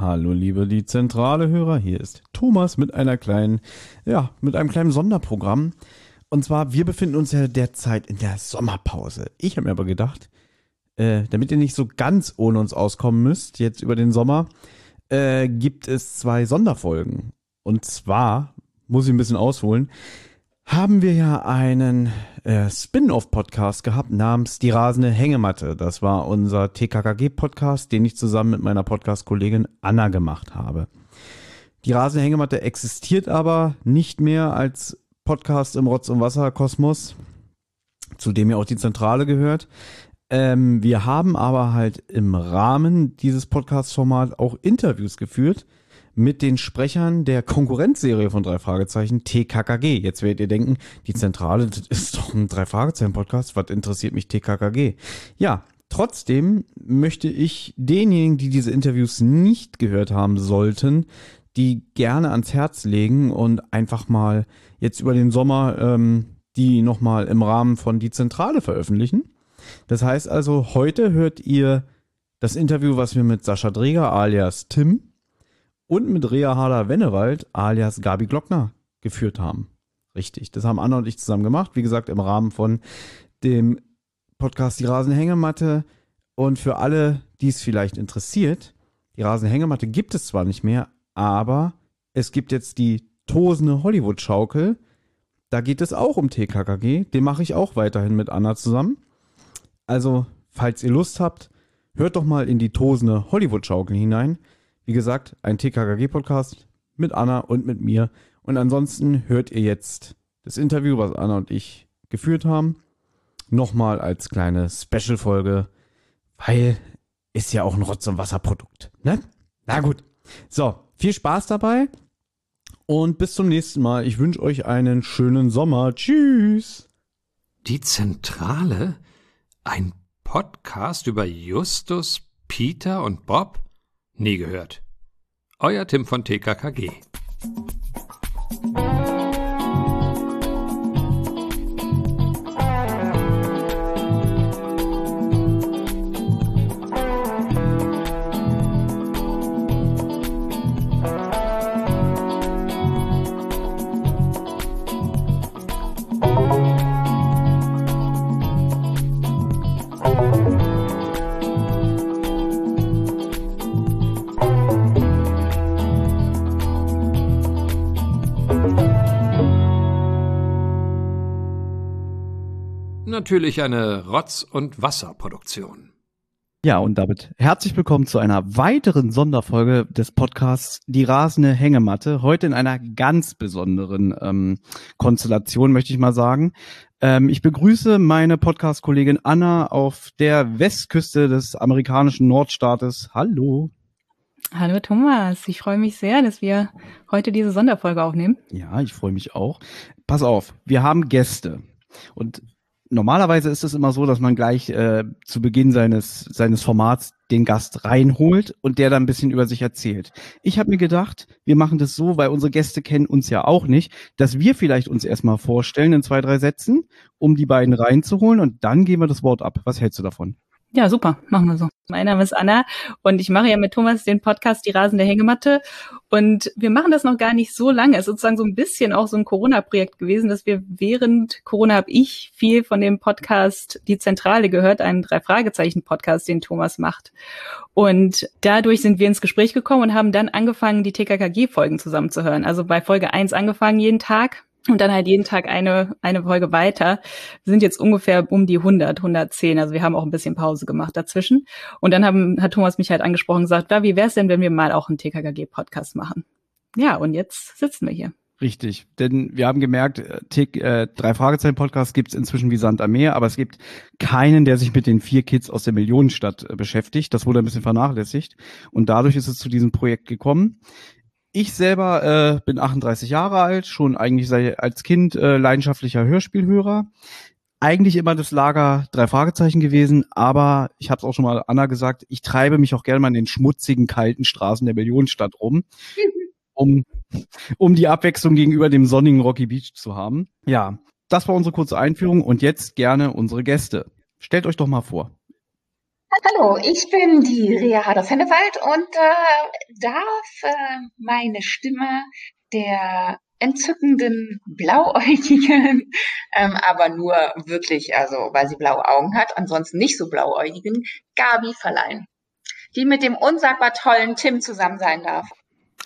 Hallo liebe die zentrale Hörer, hier ist Thomas mit einer kleinen, ja, mit einem kleinen Sonderprogramm. Und zwar, wir befinden uns ja derzeit in der Sommerpause. Ich habe mir aber gedacht, äh, damit ihr nicht so ganz ohne uns auskommen müsst, jetzt über den Sommer, äh, gibt es zwei Sonderfolgen. Und zwar, muss ich ein bisschen ausholen, haben wir ja einen äh, Spin-off-Podcast gehabt namens Die rasende Hängematte. Das war unser TKKG-Podcast, den ich zusammen mit meiner Podcast-Kollegin Anna gemacht habe. Die rasende Hängematte existiert aber nicht mehr als Podcast im Rotz- und Wasser-Kosmos, zu dem ja auch die Zentrale gehört. Ähm, wir haben aber halt im Rahmen dieses Podcast-Formats auch Interviews geführt mit den Sprechern der Konkurrenzserie von drei Fragezeichen TKKG. Jetzt werdet ihr denken, die Zentrale das ist doch ein drei Fragezeichen Podcast. Was interessiert mich TKKG? Ja, trotzdem möchte ich denjenigen, die diese Interviews nicht gehört haben sollten, die gerne ans Herz legen und einfach mal jetzt über den Sommer ähm, die nochmal im Rahmen von die Zentrale veröffentlichen. Das heißt also, heute hört ihr das Interview, was wir mit Sascha Dreger alias Tim und mit Rea Harder-Wennewald alias Gabi Glockner geführt haben. Richtig, das haben Anna und ich zusammen gemacht. Wie gesagt, im Rahmen von dem Podcast Die Rasenhängematte. Und für alle, die es vielleicht interessiert, die Rasenhängematte gibt es zwar nicht mehr, aber es gibt jetzt die tosende Hollywood-Schaukel. Da geht es auch um TKKG. Den mache ich auch weiterhin mit Anna zusammen. Also, falls ihr Lust habt, hört doch mal in die tosende Hollywood-Schaukel hinein. Wie gesagt, ein TKKG-Podcast mit Anna und mit mir. Und ansonsten hört ihr jetzt das Interview, was Anna und ich geführt haben. Nochmal als kleine Special-Folge, weil ist ja auch ein Rotz- und Wasserprodukt. Ne? Na gut. So, viel Spaß dabei und bis zum nächsten Mal. Ich wünsche euch einen schönen Sommer. Tschüss. Die Zentrale? Ein Podcast über Justus, Peter und Bob? Nie gehört. Euer Tim von TKKG. Natürlich eine Rotz- und Wasserproduktion. Ja, und damit herzlich willkommen zu einer weiteren Sonderfolge des Podcasts Die rasende Hängematte. Heute in einer ganz besonderen ähm, Konstellation, möchte ich mal sagen. Ähm, ich begrüße meine Podcast-Kollegin Anna auf der Westküste des amerikanischen Nordstaates. Hallo. Hallo Thomas, ich freue mich sehr, dass wir heute diese Sonderfolge aufnehmen. Ja, ich freue mich auch. Pass auf, wir haben Gäste. Und normalerweise ist es immer so, dass man gleich äh, zu Beginn seines, seines Formats den Gast reinholt und der dann ein bisschen über sich erzählt. Ich habe mir gedacht, wir machen das so, weil unsere Gäste kennen uns ja auch nicht, dass wir vielleicht uns erstmal vorstellen in zwei, drei Sätzen, um die beiden reinzuholen und dann gehen wir das Wort ab. Was hältst du davon? Ja, super, machen wir so. Mein Name ist Anna und ich mache ja mit Thomas den Podcast Die rasende Hängematte und wir machen das noch gar nicht so lange. Es ist sozusagen so ein bisschen auch so ein Corona-Projekt gewesen, dass wir während Corona habe ich viel von dem Podcast Die Zentrale gehört, einen Drei-Fragezeichen-Podcast, den Thomas macht. Und dadurch sind wir ins Gespräch gekommen und haben dann angefangen, die TKKG-Folgen zusammenzuhören. Also bei Folge eins angefangen jeden Tag und dann halt jeden Tag eine, eine Folge weiter. Wir sind jetzt ungefähr um die 100, 110. Also wir haben auch ein bisschen Pause gemacht dazwischen. Und dann haben, hat Thomas mich halt angesprochen und gesagt, da, wie wäre es denn, wenn wir mal auch einen TKKG-Podcast machen? Ja, und jetzt sitzen wir hier. Richtig, denn wir haben gemerkt, äh, Tick, äh, drei Fragezeichen Podcast gibt es inzwischen wie Sand am Meer, aber es gibt keinen, der sich mit den vier Kids aus der Millionenstadt äh, beschäftigt. Das wurde ein bisschen vernachlässigt und dadurch ist es zu diesem Projekt gekommen. Ich selber äh, bin 38 Jahre alt, schon eigentlich seit, als Kind äh, leidenschaftlicher Hörspielhörer. Eigentlich immer das Lager drei Fragezeichen gewesen, aber ich habe es auch schon mal Anna gesagt, ich treibe mich auch gerne mal in den schmutzigen, kalten Straßen der Millionenstadt rum, um, um die Abwechslung gegenüber dem sonnigen Rocky Beach zu haben. Ja, das war unsere kurze Einführung und jetzt gerne unsere Gäste. Stellt euch doch mal vor. Hallo, ich bin die Rea Harder-Fennewald und äh, darf äh, meine Stimme der entzückenden, blauäugigen, ähm, aber nur wirklich, also weil sie blaue Augen hat, ansonsten nicht so blauäugigen, Gabi verleihen, die mit dem unsagbar tollen Tim zusammen sein darf.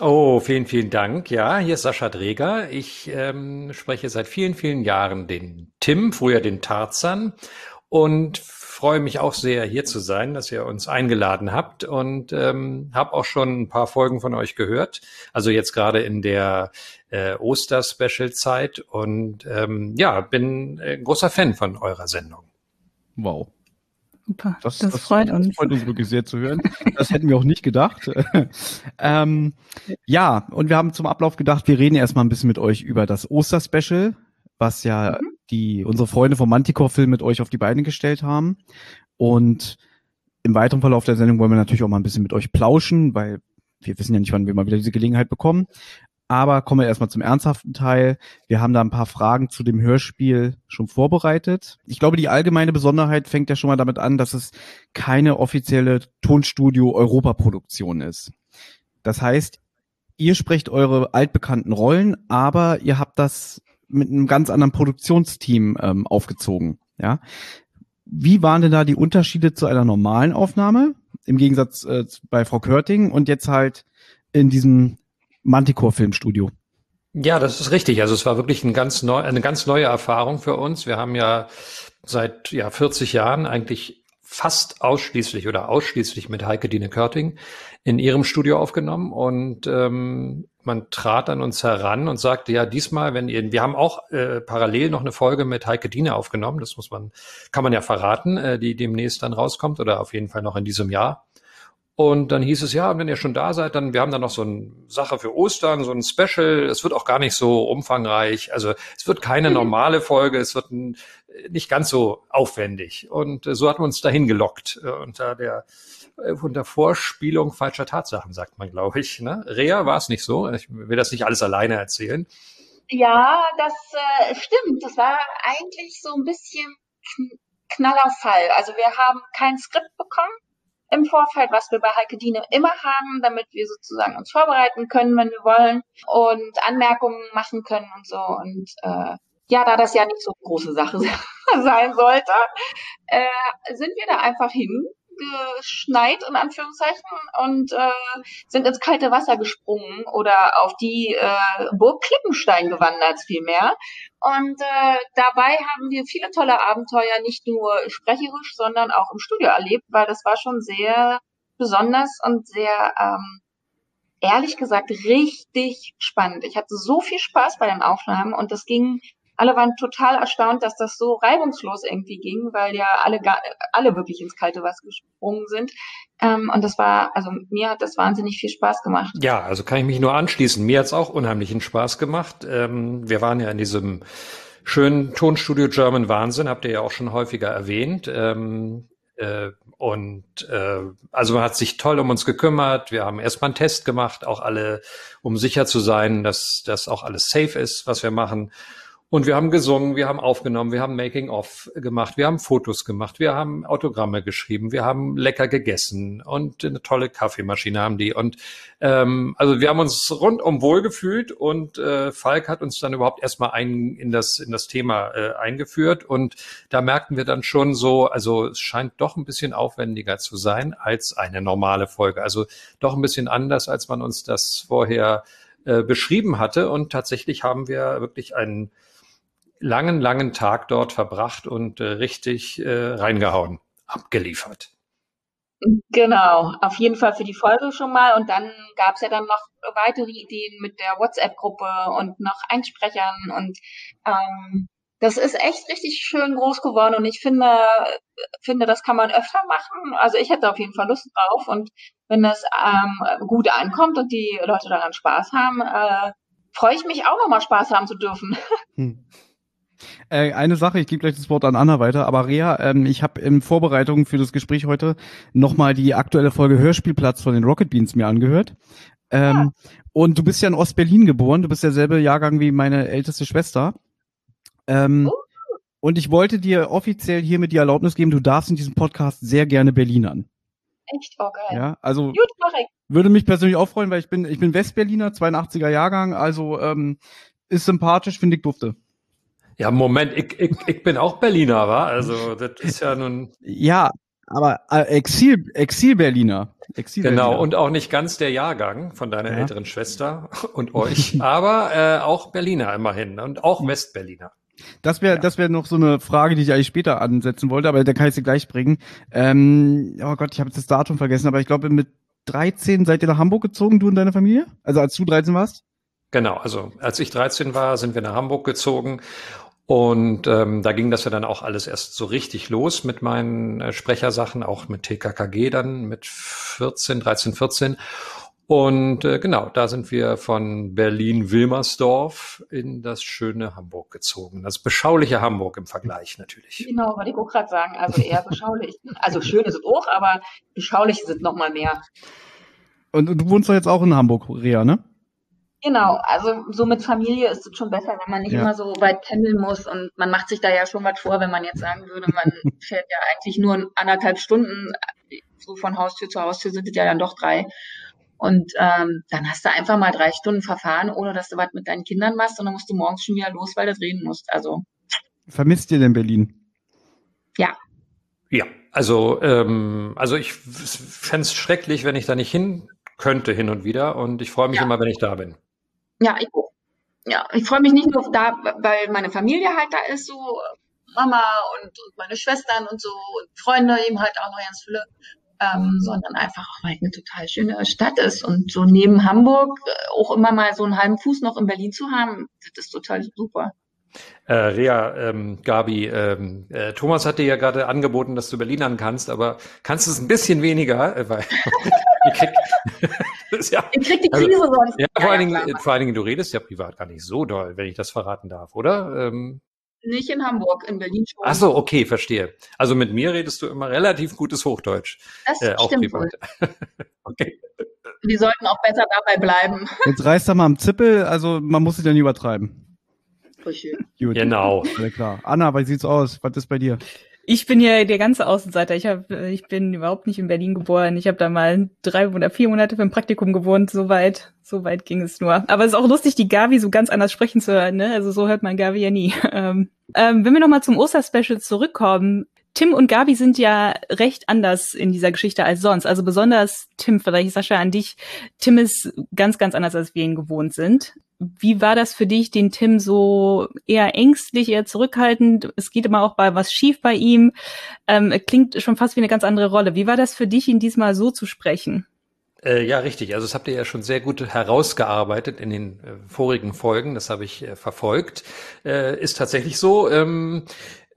Oh, vielen, vielen Dank. Ja, hier ist Sascha Dreger. Ich ähm, spreche seit vielen, vielen Jahren den Tim, früher den Tarzan und freue mich auch sehr, hier zu sein, dass ihr uns eingeladen habt und ähm, habe auch schon ein paar Folgen von euch gehört. Also jetzt gerade in der äh, Oster-Special-Zeit und ähm, ja, bin ein großer Fan von eurer Sendung. Wow. Super, das, das, das freut uns. Das freut uns wirklich sehr zu hören. Das hätten wir auch nicht gedacht. ähm, ja, und wir haben zum Ablauf gedacht, wir reden erstmal ein bisschen mit euch über das Oster-Special, was ja mhm. Die unsere Freunde vom Manticore-Film mit euch auf die Beine gestellt haben. Und im weiteren Verlauf der Sendung wollen wir natürlich auch mal ein bisschen mit euch plauschen, weil wir wissen ja nicht, wann wir mal wieder diese Gelegenheit bekommen. Aber kommen wir erstmal zum ernsthaften Teil. Wir haben da ein paar Fragen zu dem Hörspiel schon vorbereitet. Ich glaube, die allgemeine Besonderheit fängt ja schon mal damit an, dass es keine offizielle Tonstudio-Europa-Produktion ist. Das heißt, ihr sprecht eure altbekannten Rollen, aber ihr habt das mit einem ganz anderen Produktionsteam ähm, aufgezogen. Ja, wie waren denn da die Unterschiede zu einer normalen Aufnahme im Gegensatz äh, bei Frau Körting und jetzt halt in diesem Manticore Filmstudio. Ja, das ist richtig. Also es war wirklich ein ganz neu, eine ganz neue Erfahrung für uns. Wir haben ja seit ja, 40 Jahren eigentlich fast ausschließlich oder ausschließlich mit Heike Dine Körting in ihrem Studio aufgenommen und ähm, man trat an uns heran und sagte, ja, diesmal, wenn ihr, wir haben auch äh, parallel noch eine Folge mit Heike Dine aufgenommen, das muss man, kann man ja verraten, äh, die demnächst dann rauskommt oder auf jeden Fall noch in diesem Jahr. Und dann hieß es, ja, wenn ihr schon da seid, dann, wir haben dann noch so eine Sache für Ostern, so ein Special. Es wird auch gar nicht so umfangreich. Also es wird keine mhm. normale Folge, es wird ein, nicht ganz so aufwendig. Und äh, so hat man uns dahin gelockt. Äh, unter der, unter Vorspielung falscher Tatsachen, sagt man, glaube ich. Ne? Rea war es nicht so. Ich will das nicht alles alleine erzählen. Ja, das äh, stimmt. Das war eigentlich so ein bisschen knaller Fall. Also wir haben kein Skript bekommen im Vorfeld, was wir bei Heike Diene immer haben, damit wir sozusagen uns vorbereiten können, wenn wir wollen und Anmerkungen machen können und so. Und äh, ja, da das ja nicht so eine große Sache sein sollte, äh, sind wir da einfach hin geschneit in Anführungszeichen und äh, sind ins kalte Wasser gesprungen oder auf die äh, Burg Klippenstein gewandert vielmehr. Und äh, dabei haben wir viele tolle Abenteuer, nicht nur sprecherisch, sondern auch im Studio erlebt, weil das war schon sehr besonders und sehr ähm, ehrlich gesagt richtig spannend. Ich hatte so viel Spaß bei den Aufnahmen und das ging alle waren total erstaunt, dass das so reibungslos irgendwie ging, weil ja alle, alle wirklich ins kalte Wasser gesprungen sind. Ähm, und das war, also mir hat das wahnsinnig viel Spaß gemacht. Ja, also kann ich mich nur anschließen. Mir hat es auch unheimlichen Spaß gemacht. Ähm, wir waren ja in diesem schönen Tonstudio German Wahnsinn, habt ihr ja auch schon häufiger erwähnt. Ähm, äh, und äh, also man hat sich toll um uns gekümmert. Wir haben erstmal einen Test gemacht, auch alle, um sicher zu sein, dass das auch alles safe ist, was wir machen. Und wir haben gesungen, wir haben aufgenommen, wir haben Making-of gemacht, wir haben Fotos gemacht, wir haben Autogramme geschrieben, wir haben lecker gegessen und eine tolle Kaffeemaschine haben die. Und ähm, also wir haben uns rundum wohlgefühlt und äh, Falk hat uns dann überhaupt erstmal ein, in, das, in das Thema äh, eingeführt. Und da merkten wir dann schon so, also es scheint doch ein bisschen aufwendiger zu sein als eine normale Folge. Also doch ein bisschen anders, als man uns das vorher äh, beschrieben hatte. Und tatsächlich haben wir wirklich einen langen, langen Tag dort verbracht und äh, richtig äh, reingehauen, abgeliefert. Genau, auf jeden Fall für die Folge schon mal. Und dann gab es ja dann noch weitere Ideen mit der WhatsApp-Gruppe und noch Einsprechern. Und ähm, das ist echt richtig schön groß geworden. Und ich finde, finde, das kann man öfter machen. Also ich hätte auf jeden Fall Lust drauf. Und wenn das ähm, gut ankommt und die Leute daran Spaß haben, äh, freue ich mich auch nochmal Spaß haben zu dürfen. Hm. Äh, eine Sache, ich gebe gleich das Wort an Anna weiter, aber Rea, ähm, ich habe in Vorbereitung für das Gespräch heute nochmal die aktuelle Folge Hörspielplatz von den Rocket Beans mir angehört. Ähm, ja. Und du bist ja in Ostberlin geboren, du bist derselbe Jahrgang wie meine älteste Schwester. Ähm, oh. Und ich wollte dir offiziell hiermit die Erlaubnis geben, du darfst in diesem Podcast sehr gerne Berlinern. Echt? Oh, geil. Ja, also Gut, mach ich. würde mich persönlich auch freuen, weil ich bin, ich bin Westberliner, 82er Jahrgang, also ähm, ist sympathisch, finde ich dufte. Ja, Moment, ich, ich, ich bin auch Berliner, wa? Also das ist ja nun Ja, aber äh, Exil, Exil-Berliner. Exil genau und auch nicht ganz der Jahrgang von deiner Ja. älteren Schwester und euch, aber äh, auch Berliner immerhin und auch Westberliner. Das wäre, das wäre noch so eine Frage, die ich eigentlich später ansetzen wollte, aber da kann ich sie gleich bringen. Ähm, oh Gott, ich habe jetzt das Datum vergessen, aber ich glaube mit 13 seid ihr nach Hamburg gezogen, du und deine Familie? Also als du 13 warst? Genau, also als ich 13 war, sind wir nach Hamburg gezogen und ähm, da ging das ja dann auch alles erst so richtig los mit meinen äh, Sprechersachen, auch mit TKKG dann mit 14, 13, 14. Und äh, genau, da sind wir von Berlin-Wilmersdorf in das schöne Hamburg gezogen. Das beschauliche Hamburg im Vergleich natürlich. Genau, wollte ich auch gerade sagen. Also eher beschaulich. Also schön ist es auch, aber beschaulich sind noch mal mehr. Und, und du wohnst doch jetzt auch in Hamburg, Rea, ne? Genau, also so mit Familie ist es schon besser, wenn man nicht Ja. immer so weit pendeln muss und man macht sich da ja schon was vor, wenn man jetzt sagen würde, man fährt ja eigentlich nur anderthalb Stunden, so von Haustür zu Haustür sind es ja dann doch drei. Und ähm, dann hast du einfach mal drei Stunden verfahren, ohne dass du was mit deinen Kindern machst und dann musst du morgens schon wieder los, weil du reden musst. Also Vermisst ihr denn Berlin? ja, Ja, also, ähm, also ich fänd's schrecklich, wenn ich da nicht hin könnte hin und wieder. Und ich freue mich Ja. immer, wenn ich da bin. Ja, ich. Ja, ich freue mich nicht nur da, weil meine Familie halt da ist, so Mama und, und meine Schwestern und so und Freunde eben halt auch noch ganz viele, ähm, sondern einfach auch, weil es eine total schöne Stadt ist und so neben Hamburg äh, auch immer mal so einen halben Fuß noch in Berlin zu haben, das ist total super. Äh, Rea, ähm, Gabi, ähm, äh, Thomas hat dir ja gerade angeboten, dass du Berlinern kannst, aber kannst du es ein bisschen weniger, äh, weil das ist ja, Ich krieg die Also, Krise sonst. ja, vor, allen Dingen, vor allen Dingen, du redest ja privat gar nicht so doll, wenn ich das verraten darf, oder? Ähm, Nicht in Hamburg, in Berlin schon. ach so, okay, verstehe. Also mit mir redest du immer relativ gutes Hochdeutsch, das äh, auch stimmt wohl. privat. okay. Die sollten auch besser dabei bleiben. Jetzt reißt er mal am Zippel, also man muss es ja nie übertreiben. Voll schön. Gut. Genau. Alles klar. Anna, wie sieht's aus? Was ist bei dir? Ich bin ja der ganze Außenseiter. Ich hab, äh, ich bin überhaupt nicht in Berlin geboren. Ich habe da mal drei oder vier Monate für ein Praktikum gewohnt. So weit, so weit ging es nur. Aber es ist auch lustig, die Gavi so ganz anders sprechen zu hören. Ne? Also so hört man Gavi ja nie. Ähm, ähm, wenn wir nochmal zum Osterspecial zurückkommen. Tim und Gabi sind ja recht anders in dieser Geschichte als sonst. Also besonders Tim, vielleicht Sascha an dich. Tim ist ganz, ganz anders, als wir ihn gewohnt sind. Wie war das für dich, den Tim so eher ängstlich, eher zurückhaltend? Es geht immer auch bei was schief bei ihm. Ähm, klingt schon fast wie eine ganz andere Rolle. Wie war das für dich, ihn diesmal so zu sprechen? Äh, ja, richtig. Also das habt ihr ja schon sehr gut herausgearbeitet in den äh, vorigen Folgen. Das habe ich äh, verfolgt. Äh, ist tatsächlich so. Ähm,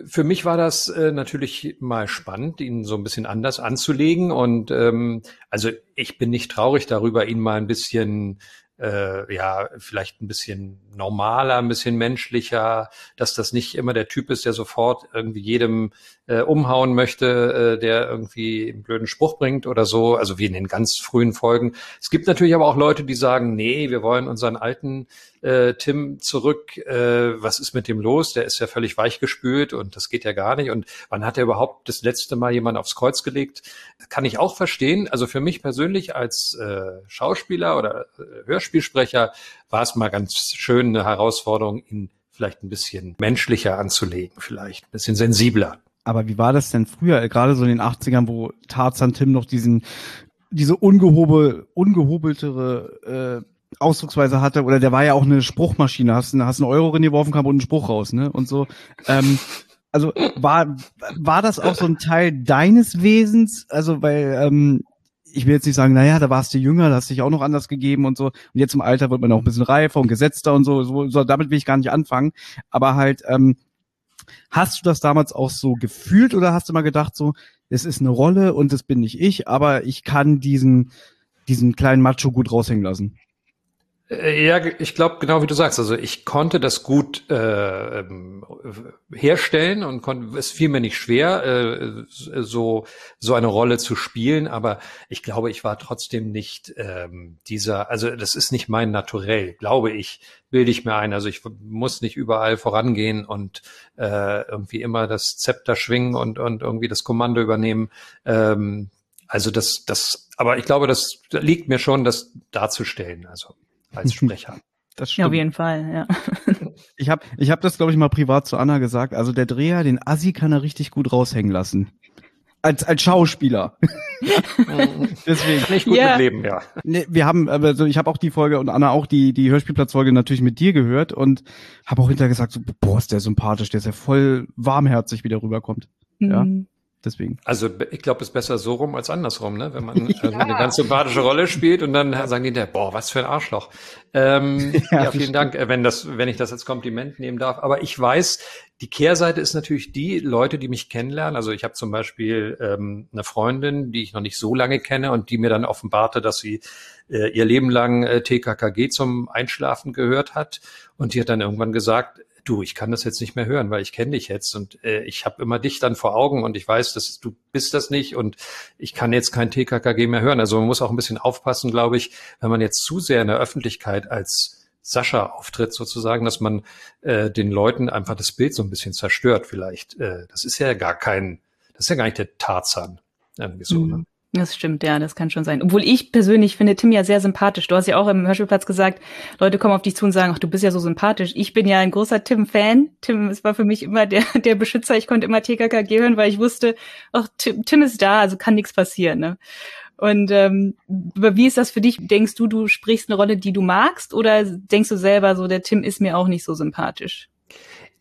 für mich war das äh, natürlich mal spannend, ihn so ein bisschen anders anzulegen. Und ähm, also ich bin nicht traurig darüber, ihn mal ein bisschen äh, ja, vielleicht ein bisschen normaler, ein bisschen menschlicher, dass das nicht immer der Typ ist, der sofort irgendwie jedem äh, umhauen möchte, äh, der irgendwie einen blöden Spruch bringt oder so, also wie in den ganz frühen Folgen. Es gibt natürlich aber auch Leute, die sagen, nee, wir wollen unseren alten äh, Tim zurück, äh, was ist mit dem los? Der ist ja völlig weichgespült und das geht ja gar nicht. Und wann hat er überhaupt das letzte Mal jemand aufs Kreuz gelegt? Kann ich auch verstehen. Also für mich persönlich als äh, Schauspieler oder äh, Hörspielsprecher war es mal ganz schön eine Herausforderung, ihn vielleicht ein bisschen menschlicher anzulegen, vielleicht ein bisschen sensibler. Aber wie war das denn früher, gerade so in den 80ern, wo Tarzan Tim noch diesen, diese ungehobel, ungehobeltere äh, Ausdrucksweise hatte, oder der war ja auch eine Spruchmaschine, hast, du- hast einen Euro reingeworfen, kam unten ein Spruch raus, ne? Und so. Ähm, also war, war das auch so ein Teil deines Wesens? Also, weil, ähm, ich will jetzt nicht sagen, naja, da warst du jünger, da hast dich auch noch anders gegeben und so. Und jetzt im Alter wird man auch ein bisschen reifer und gesetzter und so, so, so damit will ich gar nicht anfangen. Aber halt, ähm, Hast du das damals auch so gefühlt oder hast du mal gedacht, so, es ist eine Rolle und das bin nicht ich, aber ich kann diesen, diesen kleinen Macho gut raushängen lassen? Äh, ja, ich glaube genau wie du sagst. Also ich konnte das gut äh, ähm, herstellen und konnte, es fiel mir nicht schwer, äh, so so eine Rolle zu spielen. Aber ich glaube, ich war trotzdem nicht ähm, dieser. Also das ist nicht mein Naturell, glaube ich. Bilde ich mir ein. Also ich muss nicht überall vorangehen und äh, irgendwie immer das Zepter schwingen und und irgendwie das Kommando übernehmen. Ähm, also das, das, aber ich glaube, das liegt mir schon, das darzustellen. Also als Sprecher. Das stimmt. Ja, auf jeden Fall, ja. Ich habe ich hab das, glaube ich, mal privat zu Anna gesagt. Also der Dreher, den Assi kann er richtig gut raushängen lassen. Als, als Schauspieler. Deswegen. Nicht gut yeah. mit Leben, ja. Nee, wir haben, also ich habe auch die Folge und Anna auch die, die Hörspielplatzfolge natürlich mit dir gehört und habe auch hinterher gesagt, so, boah, ist der sympathisch, der ist ja voll warmherzig, wie der rüberkommt. Mhm. Ja. Deswegen. Also ich glaube, es ist besser so rum als andersrum, ne? Wenn man ja. also eine ganz sympathische Rolle spielt und dann sagen die, der, boah, was für ein Arschloch. Ähm, ja, ja, vielen Dank, wenn das, wenn ich das als Kompliment nehmen darf. Aber ich weiß, die Kehrseite ist natürlich die Leute, die mich kennenlernen. Also ich habe zum Beispiel ähm, eine Freundin, die ich noch nicht so lange kenne und die mir dann offenbarte, dass sie äh, ihr Leben lang äh, TKKG zum Einschlafen gehört hat. Und die hat dann irgendwann gesagt, du, ich kann das jetzt nicht mehr hören, weil ich kenne dich jetzt und äh, ich habe immer dich dann vor Augen und ich weiß, dass du bist das nicht und ich kann jetzt kein TKKG mehr hören. Also man muss auch ein bisschen aufpassen, glaube ich, wenn man jetzt zu sehr in der Öffentlichkeit als Sascha auftritt sozusagen, dass man äh, den Leuten einfach das Bild so ein bisschen zerstört vielleicht. Äh, das ist ja gar kein, das ist ja gar nicht der Tarzan. Irgendwie so, mhm. ne? Das stimmt, ja, das kann schon sein. Obwohl ich persönlich finde Tim ja sehr sympathisch. Du hast ja auch im Hörspielplatz gesagt, Leute kommen auf dich zu und sagen, ach, du bist ja so sympathisch. Ich bin ja ein großer Tim-Fan. Tim, es war für mich immer der, der Beschützer. Ich konnte immer TKKG hören, weil ich wusste, ach, Tim, Tim ist da, also kann nichts passieren. Ne? Und ähm, wie ist das für dich? Denkst du, du sprichst eine Rolle, die du magst, oder denkst du selber so, der Tim ist mir auch nicht so sympathisch?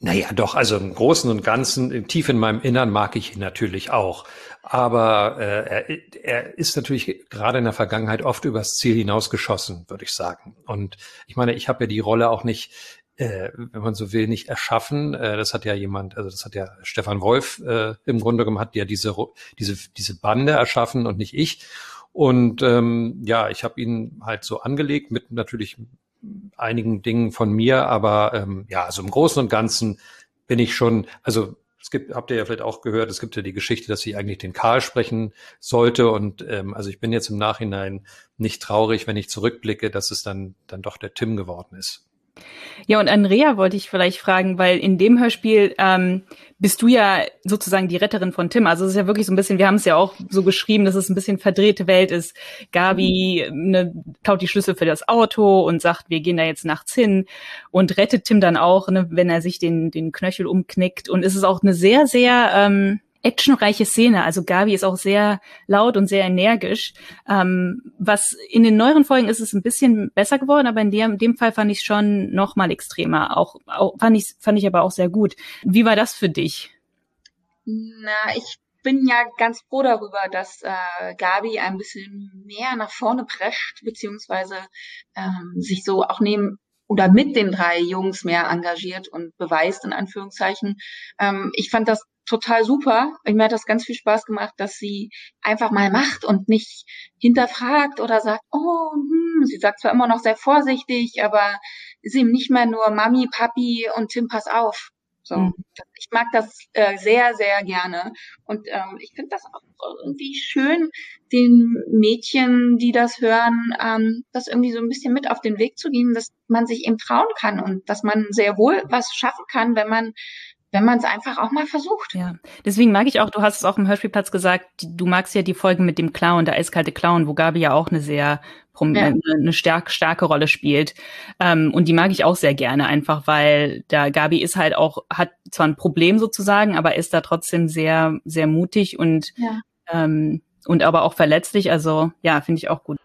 Naja, doch, also im Großen und Ganzen, tief in meinem Innern mag ich ihn natürlich auch. Aber äh, er, er ist natürlich gerade in der Vergangenheit oft übers Ziel hinausgeschossen, würde ich sagen. Und ich meine, ich habe ja die Rolle auch nicht, äh, wenn man so will, nicht erschaffen. Äh, das hat ja jemand, also das hat ja Stefan Wolf äh, im Grunde genommen, hat ja diese, diese, diese Bande erschaffen und nicht ich. Und ähm, ja, ich habe ihn halt so angelegt mit natürlich einigen Dingen von mir, aber ähm, ja, also im Großen und Ganzen bin ich schon, also es gibt, habt ihr ja vielleicht auch gehört, es gibt ja die Geschichte, dass sie eigentlich den Karl sprechen sollte. Und ähm, also ich bin jetzt im Nachhinein nicht traurig, wenn ich zurückblicke, dass es dann, dann doch der Tim geworden ist. Ja, und Andrea wollte ich vielleicht fragen, weil in dem Hörspiel ähm, bist du ja sozusagen die Retterin von Tim. Also es ist ja wirklich so ein bisschen, wir haben es ja auch so geschrieben, dass es ein bisschen verdrehte Welt ist. Gabi ne, klaut die Schlüssel für das Auto und sagt, wir gehen da jetzt nachts hin und rettet Tim dann auch, ne, wenn er sich den, den Knöchel umknickt. Und es ist auch eine sehr, sehr ähm, actionreiche Szene. Also Gabi ist auch sehr laut und sehr energisch. Ähm, was in den neueren Folgen ist es ein bisschen besser geworden, aber in dem, in dem Fall fand ich schon noch mal extremer. Auch, auch fand ich fand ich aber auch sehr gut. Wie war das für dich? Na, ich bin ja ganz froh darüber, dass äh, Gabi ein bisschen mehr nach vorne prescht, beziehungsweise ähm, sich so auch neben oder mit den drei Jungs mehr engagiert und beweist in Anführungszeichen. Ähm, ich fand das total super. Mir hat das ganz viel Spaß gemacht, dass sie einfach mal macht und nicht hinterfragt oder sagt, oh, hm. sie sagt zwar immer noch sehr vorsichtig, aber ist eben nicht mehr nur Mami, Papi und Tim, pass auf. So, mhm. ich mag das äh, sehr, sehr gerne. Und ähm, ich finde das auch irgendwie schön, den Mädchen, die das hören, ähm, das irgendwie so ein bisschen mit auf den Weg zu geben, dass man sich eben trauen kann und dass man sehr wohl was schaffen kann, wenn man wenn man es einfach auch mal versucht. Ja, deswegen mag ich auch, du hast es auch im Hörspielplatz gesagt, du magst ja die Folgen mit dem Clown, der eiskalte Clown, wo Gabi ja auch eine sehr ja. eine stark, starke Rolle spielt. Ähm, und die mag ich auch sehr gerne, einfach weil da Gabi ist halt auch, hat zwar ein Problem sozusagen, aber ist da trotzdem sehr, sehr mutig und, ja. ähm, und aber auch verletzlich. Also ja, finde ich auch gut.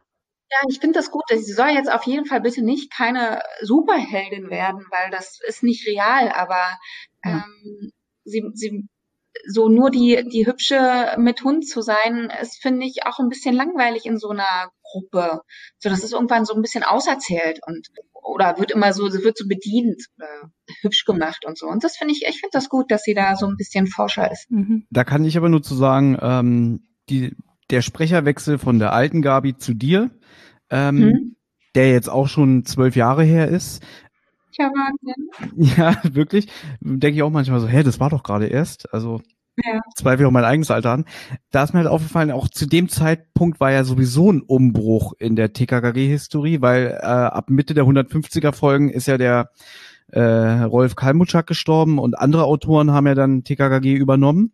Ja, ich finde das gut. Sie soll jetzt auf jeden Fall bitte nicht keine Superheldin werden, weil das ist nicht real, aber ja. ähm, sie, sie so nur die, die hübsche mit Hund zu sein, ist, finde ich, auch ein bisschen langweilig in so einer Gruppe. So, das ist irgendwann so ein bisschen auserzählt und oder wird immer so, sie wird so bedient oder hübsch gemacht und so. Und das finde ich, ich finde das gut, dass sie da so ein bisschen Forscher ist. Mhm. Da kann ich aber nur zu sagen, ähm, die, der Sprecherwechsel von der alten Gabi zu dir, ähm, mhm der jetzt auch schon zwölf Jahre her ist. Ja, Wahnsinn. Ja, wirklich. Denke ich auch manchmal so, hä, das war doch gerade erst. Also Ja. zweifle ich auch mein eigenes Alter an. Da ist mir halt aufgefallen, auch zu dem Zeitpunkt war ja sowieso ein Umbruch in der TKKG-Historie, weil äh, ab Mitte der 150er Folgen ist ja der äh, Rolf Kalmutschak gestorben und andere Autoren haben ja dann TKKG übernommen.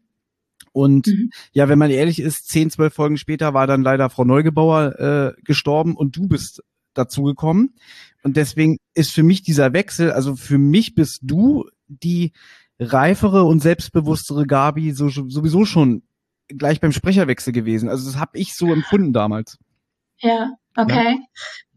Und Mhm. ja, wenn man ehrlich ist, 10, 12 Folgen später war dann leider Frau Neugebauer äh, gestorben und du bist dazugekommen. Und deswegen ist für mich dieser Wechsel, also für mich bist du die reifere und selbstbewusstere Gabi so, sowieso schon gleich beim Sprecherwechsel gewesen. Also das habe ich so empfunden damals. Ja, okay.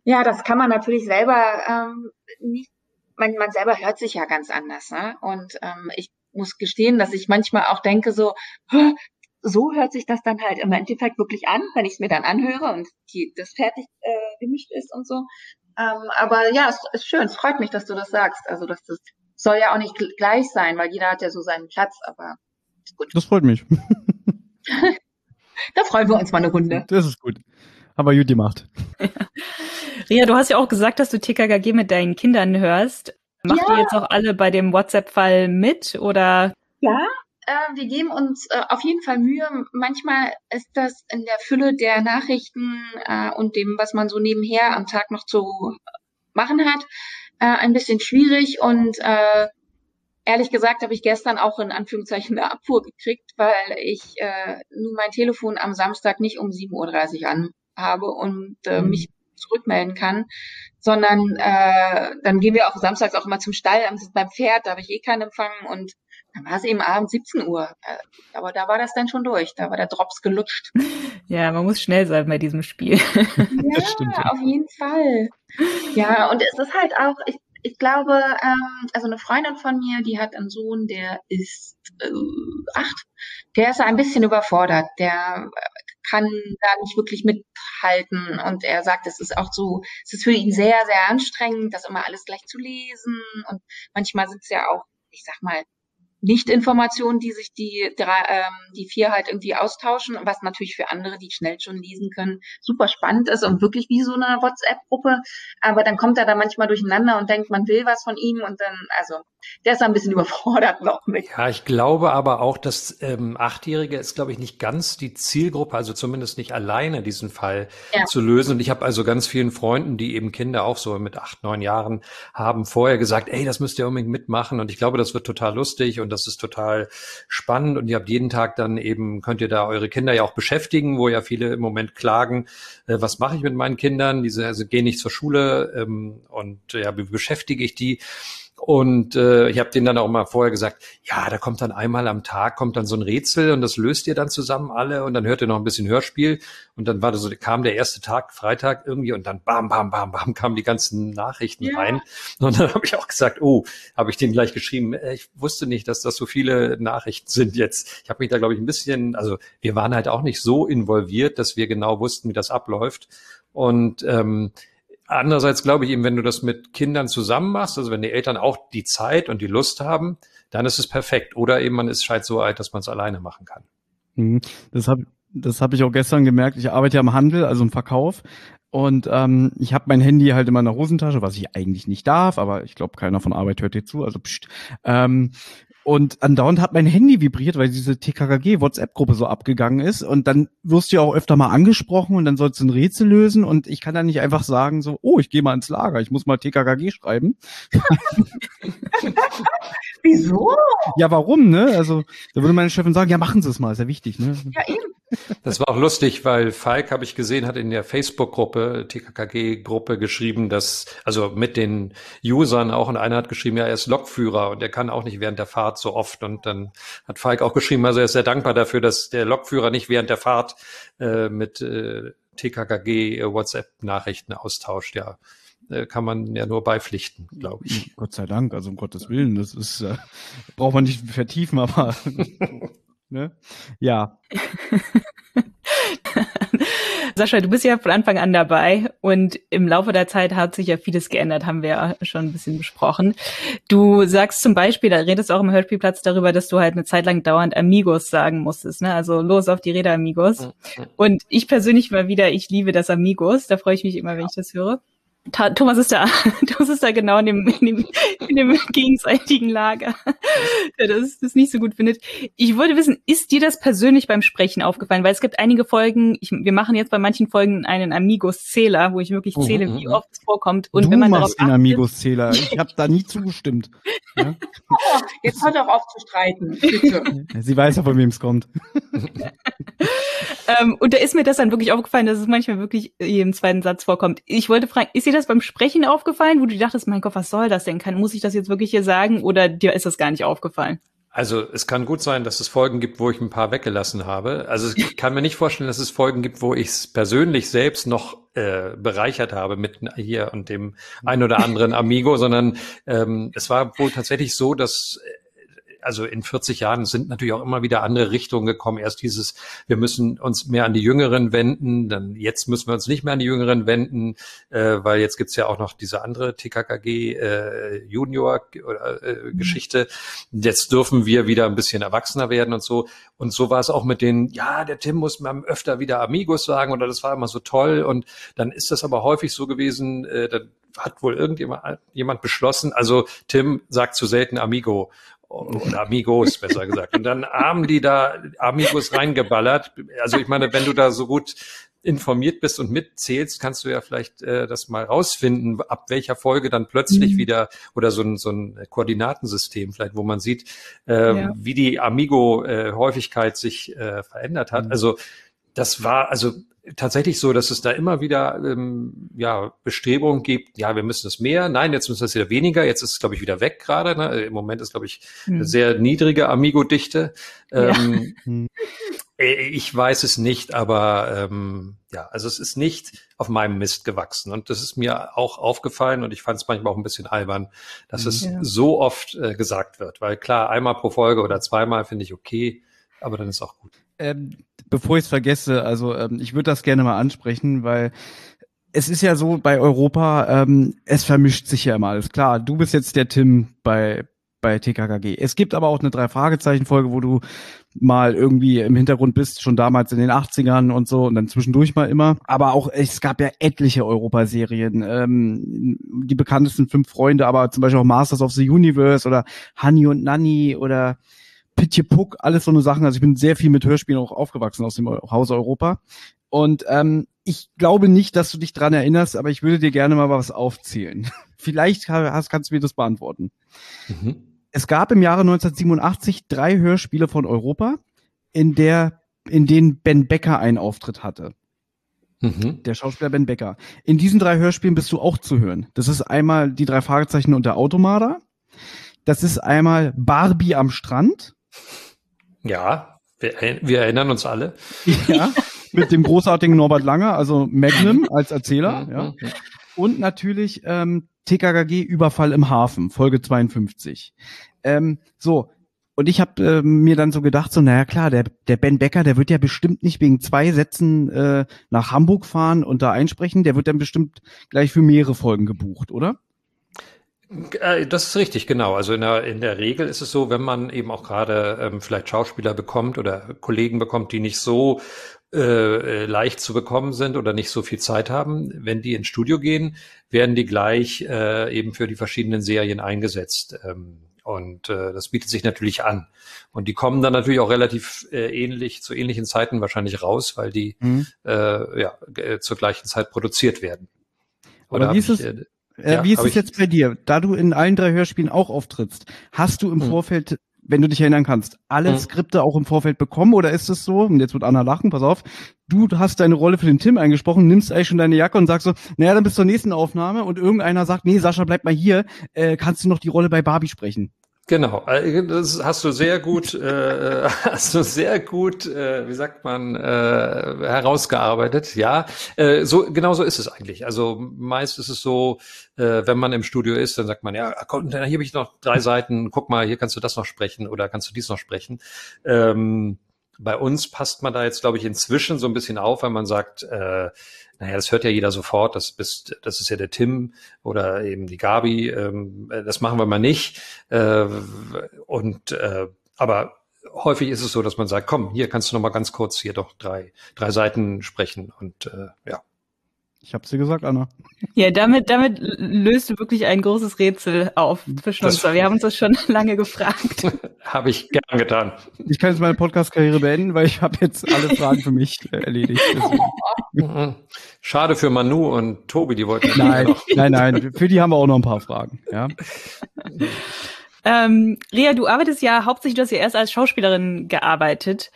Ja, das kann man natürlich selber ähm, nicht. Man, man selber hört sich ja ganz anders, ne? Und ähm, ich muss gestehen, dass ich manchmal auch denke so, "Hä, so hört sich das dann halt im Endeffekt wirklich an, wenn ich es mir dann anhöre und die, das fertig äh, gemischt ist und so. Ähm, aber ja, es ist schön. Es freut mich, dass du das sagst. Also dass das soll ja auch nicht gl- gleich sein, weil jeder hat ja so seinen Platz. Aber gut. Das freut mich. Da freuen wir uns mal eine Runde. Das ist gut. Aber gut gemacht. Ria, du hast ja auch gesagt, dass du TKKG mit deinen Kindern hörst. Macht Ja. ihr jetzt auch alle bei dem WhatsApp-Fall mit oder? Ja, äh, wir geben uns äh, auf jeden Fall Mühe. Manchmal ist das in der Fülle der Nachrichten äh, und dem, was man so nebenher am Tag noch zu machen hat, äh, ein bisschen schwierig. Und äh, ehrlich gesagt habe ich gestern auch in Anführungszeichen eine Abfuhr gekriegt, weil ich äh, nun mein Telefon am Samstag nicht um 7.30 Uhr an habe und äh, Mhm. mich zurückmelden kann, sondern äh, dann gehen wir auch samstags auch immer zum Stall am- beim Pferd, da habe ich eh keinen Empfang und dann war es eben abends 17 Uhr. Äh, Aber da war das dann schon durch, da war der Drops gelutscht. Ja, man muss schnell sein bei diesem Spiel. Ja, stimmt, ja. auf jeden Fall. Ja, und es ist halt auch, ich, ich glaube, ähm, also eine Freundin von mir, die hat einen Sohn, der ist äh, acht, der ist ein bisschen überfordert, der äh, kann da nicht wirklich mithalten und er sagt, es ist auch so, es ist für ihn sehr, sehr anstrengend, das immer alles gleich zu lesen und manchmal sind es ja auch, ich sag mal, nicht-Informationen, die sich die drei, ähm, die vier halt irgendwie austauschen, was natürlich für andere, die schnell schon lesen können, super spannend ist und wirklich wie so eine WhatsApp-Gruppe. Aber dann kommt er da manchmal durcheinander und denkt, man will was von ihm und dann, also, der ist ein bisschen überfordert noch mit. Ja, ich glaube aber auch, dass ähm, Achtjährige ist, glaube ich, nicht ganz die Zielgruppe, also zumindest nicht alleine diesen Fall Ja. zu lösen. Und ich habe also ganz vielen Freunden, die eben Kinder auch so mit acht, neun Jahren haben, vorher gesagt, ey, das müsst ihr unbedingt mitmachen. Und ich glaube, das wird total lustig und das ist total spannend. Und ihr habt jeden Tag dann eben, könnt ihr da eure Kinder ja auch beschäftigen, wo ja viele im Moment klagen, äh, was mache ich mit meinen Kindern? Diese also gehen nicht zur Schule ähm, und ja, wie beschäftige ich die? Und äh, ich habe denen dann auch mal vorher gesagt, ja, da kommt dann einmal am Tag kommt dann so ein Rätsel und das löst ihr dann zusammen alle und dann hört ihr noch ein bisschen Hörspiel und dann war das so, kam der erste Tag, Freitag irgendwie und dann bam, bam, bam, bam kamen die ganzen Nachrichten Ja. rein und dann habe ich auch gesagt, oh, habe ich denen gleich geschrieben, äh, ich wusste nicht, dass das so viele Nachrichten sind jetzt. Ich habe mich da glaube ich ein bisschen, also wir waren halt auch nicht so involviert, dass wir genau wussten, wie das abläuft und ähm, Andererseits glaube ich eben, wenn du das mit Kindern zusammen machst, also wenn die Eltern auch die Zeit und die Lust haben, dann ist es perfekt. Oder eben man ist halt so alt, dass man es alleine machen kann. Mhm. Das habe das hab ich auch gestern gemerkt. Ich arbeite ja im Handel, also im Verkauf. Und ähm, ich habe mein Handy halt in meiner Hosentasche, was ich eigentlich nicht darf, aber ich glaube, keiner von Arbeit hört dir zu, also pst. Ähm, und andauernd hat mein Handy vibriert, weil diese TKKG-WhatsApp-Gruppe so abgegangen ist. Und dann wirst du ja auch öfter mal angesprochen und dann sollst du ein Rätsel lösen. Und ich kann dann nicht einfach sagen so, oh, ich gehe mal ins Lager, ich muss mal TKKG schreiben. Wieso? Ja, warum, ne? Also da würde meine Chefin sagen, ja, machen Sie es mal, ist ja wichtig, ne? Ja, eben. Das war auch lustig, weil Falk, habe ich gesehen, hat in der Facebook-Gruppe, TKKG-Gruppe geschrieben, dass, also mit den Usern auch, und einer hat geschrieben, ja, er ist Lokführer und er kann auch nicht während der Fahrt so oft. Und dann hat Falk auch geschrieben, also er ist sehr dankbar dafür, dass der Lokführer nicht während der Fahrt äh, mit äh, TKKG äh, WhatsApp-Nachrichten austauscht. Ja, äh, kann man ja nur beipflichten, glaube ich. Gott sei Dank, also um Gottes Willen, das ist, äh, braucht man nicht vertiefen, aber ne? Ja. Sascha, du bist ja von Anfang an dabei und im Laufe der Zeit hat sich ja vieles geändert, haben wir ja schon ein bisschen besprochen. Du sagst zum Beispiel, da redest du auch im Hörspielplatz darüber, dass du halt eine Zeit lang dauernd Amigos sagen musstest, ne? Also los auf die Räder, Amigos. Und ich persönlich mal wieder, ich liebe das Amigos, da freue ich mich immer, wenn ich das höre. Thomas ist da, Thomas ist da genau in dem, in dem, in dem gegenseitigen Lager, der das, das nicht so gut findet. Ich wollte wissen, ist dir das persönlich beim Sprechen aufgefallen? Weil es gibt einige Folgen, ich, wir machen jetzt bei manchen Folgen einen Amigos-Zähler, wo ich wirklich oh, zähle, wie oft es vorkommt. Und du wenn man machst den Amigos-Zähler. Ich habe da nie zugestimmt. Ja? Oh, jetzt hört doch auf zu streiten. Bitte. Sie weiß ja, von wem es kommt. ähm, und da ist mir das dann wirklich aufgefallen, dass es manchmal wirklich jedem zweiten Satz vorkommt. Ich wollte fragen, ist dir das beim Sprechen aufgefallen, wo du dachtest, mein Gott, was soll das denn? Kann, muss ich das jetzt wirklich hier sagen oder dir ist das gar nicht aufgefallen? Also es kann gut sein, dass es Folgen gibt, wo ich ein paar weggelassen habe. Also ich kann mir nicht vorstellen, dass es Folgen gibt, wo ich es persönlich selbst noch äh, bereichert habe mit hier und dem ein oder anderen Amigo, sondern ähm, es war wohl tatsächlich so, dass also in 40 Jahren sind natürlich auch immer wieder andere Richtungen gekommen. Erst dieses, wir müssen uns mehr an die Jüngeren wenden, dann jetzt müssen wir uns nicht mehr an die Jüngeren wenden, äh, weil jetzt gibt's ja auch noch diese andere TKKG äh, Junior äh, mhm. Geschichte. Jetzt dürfen wir wieder ein bisschen erwachsener werden und so. Und so war es auch mit den, ja, der Tim muss mir öfter wieder Amigos sagen oder das war immer so toll. Und dann ist das aber häufig so gewesen, äh, dann hat wohl irgendjemand jemand beschlossen, also Tim sagt zu selten Amigo oder Amigos, besser gesagt. Und dann haben die da Amigos reingeballert. Also ich meine, wenn du da so gut informiert bist und mitzählst, kannst du ja vielleicht äh, das mal rausfinden, ab welcher Folge dann plötzlich mhm. wieder oder so ein, so ein Koordinatensystem vielleicht, wo man sieht, äh, ja. wie die Amigo-Häufigkeit äh, sich äh, verändert hat. Mhm. Also das war, also tatsächlich so, dass es da immer wieder ähm, ja, Bestrebungen gibt, ja, wir müssen es mehr, nein, jetzt müssen wir es wieder weniger, jetzt ist es, glaube ich, wieder weg gerade. Ne? Im Moment ist, glaube ich, eine hm. sehr niedrige Amigo-Dichte. Ähm, ja. Hm. Äh, ich weiß es nicht, aber ähm, ja, also es ist nicht auf meinem Mist gewachsen. Und das ist mir auch aufgefallen und ich fand es manchmal auch ein bisschen albern, dass es ja. so oft äh, gesagt wird. Weil klar, einmal pro Folge oder zweimal finde ich okay, aber dann ist auch gut. Ähm, bevor ich es vergesse, also ähm, ich würde das gerne mal ansprechen, weil es ist ja so bei Europa, ähm, es vermischt sich ja immer alles. Klar, du bist jetzt der Tim bei bei TKKG. Es gibt aber auch eine drei Fragezeichen Folge, wo du mal irgendwie im Hintergrund bist, schon damals in den 80ern und so und dann zwischendurch mal immer. Aber auch es gab ja etliche Europaserien, ähm, die bekanntesten fünf Freunde, aber zum Beispiel auch Masters of the Universe oder Honey und Nanny oder Pitje Puck, alles so eine Sachen. Also ich bin sehr viel mit Hörspielen auch aufgewachsen aus dem Hause Europa. Und ähm, ich glaube nicht, dass du dich dran erinnerst, aber ich würde dir gerne mal was aufzählen. Vielleicht hast, kannst du mir das beantworten. Mhm. Es gab im Jahre 1987 drei Hörspiele von Europa, in der, in denen Ben Becker einen Auftritt hatte. Mhm. Der Schauspieler Ben Becker. In diesen drei Hörspielen bist du auch zu hören. Das ist einmal die drei Fragezeichen und der. Das ist einmal Barbie am Strand. Ja, wir, wir erinnern uns alle. Ja, mit dem großartigen Norbert Langer, also Magnum als Erzähler. Mhm, ja. Mhm. Und natürlich ähm, TKKG Überfall im Hafen, Folge 52. Ähm, so, und ich habe äh, mir dann so gedacht, so, naja klar, der, der Ben Becker, der wird ja bestimmt nicht wegen zwei Sätzen äh, nach Hamburg fahren und da einsprechen, der wird dann bestimmt gleich für mehrere Folgen gebucht, oder? Äh, das ist richtig, genau. Also in der, in der Regel ist es so, wenn man eben auch gerade ähm, vielleicht Schauspieler bekommt oder Kollegen bekommt, die nicht so äh, leicht zu bekommen sind oder nicht so viel Zeit haben, wenn die ins Studio gehen, werden die gleich äh, eben für die verschiedenen Serien eingesetzt. Ähm, und äh, das bietet sich natürlich an. Und die kommen dann natürlich auch relativ äh, ähnlich, zu ähnlichen Zeiten wahrscheinlich raus, weil die mhm. äh, ja, äh, zur gleichen Zeit produziert werden. Oder Aber wie ist es? Äh, äh, ja, wie ist es jetzt bei dir? Da du in allen drei Hörspielen auch auftrittst, hast du im hm. Vorfeld, wenn du dich erinnern kannst, alle hm. Skripte auch im Vorfeld bekommen oder ist es so, und jetzt wird Anna lachen, pass auf, du hast deine Rolle für den Tim eingesprochen, nimmst eigentlich schon deine Jacke und sagst so, naja, dann bis zur nächsten Aufnahme und irgendeiner sagt, nee, Sascha, bleib mal hier, äh, kannst du noch die Rolle bei Barbie sprechen? Genau, äh, das hast du sehr gut, äh, hast du sehr gut, äh, wie sagt man, äh, herausgearbeitet. Ja, äh, so genau so ist es eigentlich. Also meist ist es so, äh, wenn man im Studio ist, dann sagt man, ja, komm, hier habe ich noch drei Seiten. Guck mal, hier kannst du das noch sprechen oder kannst du dies noch sprechen. Ähm, bei uns passt man da jetzt, glaube ich, inzwischen so ein bisschen auf, wenn man sagt, äh, naja, das hört ja jeder sofort, das bist, das ist ja der Tim oder eben die Gabi, ähm, das machen wir mal nicht. Äh, und äh, aber häufig ist es so, dass man sagt, komm, hier kannst du noch mal ganz kurz hier doch drei, drei Seiten sprechen und äh, ja. Ich hab's dir gesagt, Anna. Ja, damit, damit löst du wirklich ein großes Rätsel auf zwischen uns. Wir haben uns das schon lange gefragt. habe ich gern getan. Ich kann jetzt meine Podcast-Karriere beenden, weil ich habe jetzt alle Fragen für mich äh, erledigt. Schade für Manu und Tobi, die wollten. Nein, nein, nein. Für die haben wir auch noch ein paar Fragen. Ja. Ähm, Rea, du arbeitest ja hauptsächlich, du hast ja erst als Schauspielerin gearbeitet.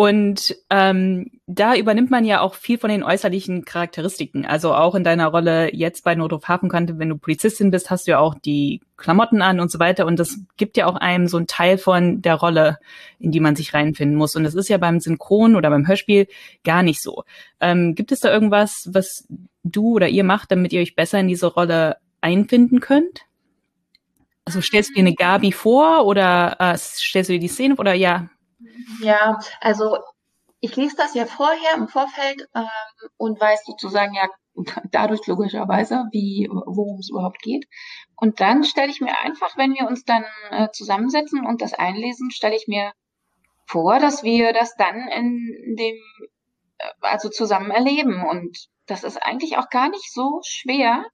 Und ähm, da übernimmt man ja auch viel von den äußerlichen Charakteristiken. Also auch in deiner Rolle jetzt bei Notruf Hafenkante, wenn du Polizistin bist, hast du ja auch die Klamotten an und so weiter. Und das gibt ja auch einem so einen Teil von der Rolle, in die man sich reinfinden muss. Und das ist ja beim Synchron oder beim Hörspiel gar nicht so. Ähm, gibt es da irgendwas, was du oder ihr macht, damit ihr euch besser in diese Rolle einfinden könnt? Also stellst du dir eine Gabi vor oder äh, stellst du dir die Szene vor oder ja? Ja, also ich lese das ja vorher im Vorfeld ähm, und weiß sozusagen ja dadurch logischerweise, wie worum es überhaupt geht. Und dann stelle ich mir einfach, wenn wir uns dann äh, zusammensetzen und das einlesen, stelle ich mir vor, dass wir das dann in dem äh, also zusammen erleben. Und das ist eigentlich auch gar nicht so schwer,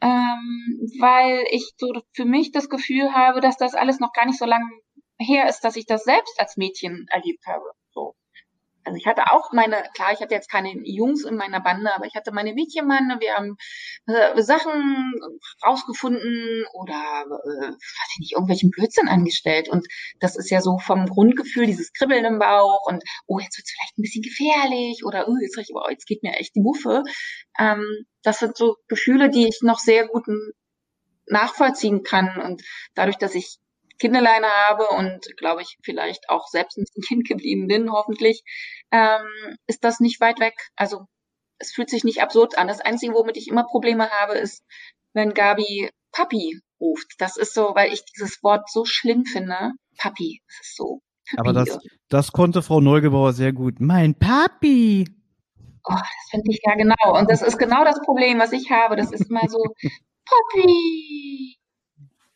ähm, weil ich so für mich das Gefühl habe, dass das alles noch gar nicht so lange her ist, dass ich das selbst als Mädchen erlebt habe. So. Also ich hatte auch meine, klar, ich hatte jetzt keine Jungs in meiner Bande, aber ich hatte meine Mädchenbande, wir haben äh, Sachen rausgefunden oder äh, weiß ich nicht, irgendwelchen Blödsinn angestellt. Und das ist ja so vom Grundgefühl, dieses Kribbeln im Bauch und oh, jetzt wird's vielleicht ein bisschen gefährlich oder oh, jetzt, oh, jetzt geht mir echt die Muffe. Ähm, das sind so Gefühle, die ich noch sehr gut nachvollziehen kann. Und dadurch, dass ich Kinderleine habe und glaube ich vielleicht auch selbst ein Kind geblieben bin, hoffentlich, ähm, ist das nicht weit weg. Also es fühlt sich nicht absurd an. Das Einzige, womit ich immer Probleme habe, ist, wenn Gabi Papi ruft. Das ist so, weil ich dieses Wort so schlimm finde. Papi, das ist so. Papi. Aber das, das konnte Frau Neugebauer sehr gut. Mein Papi. Oh, das finde ich ja genau. Und das ist genau das Problem, was ich habe. Das ist mal so, Papi.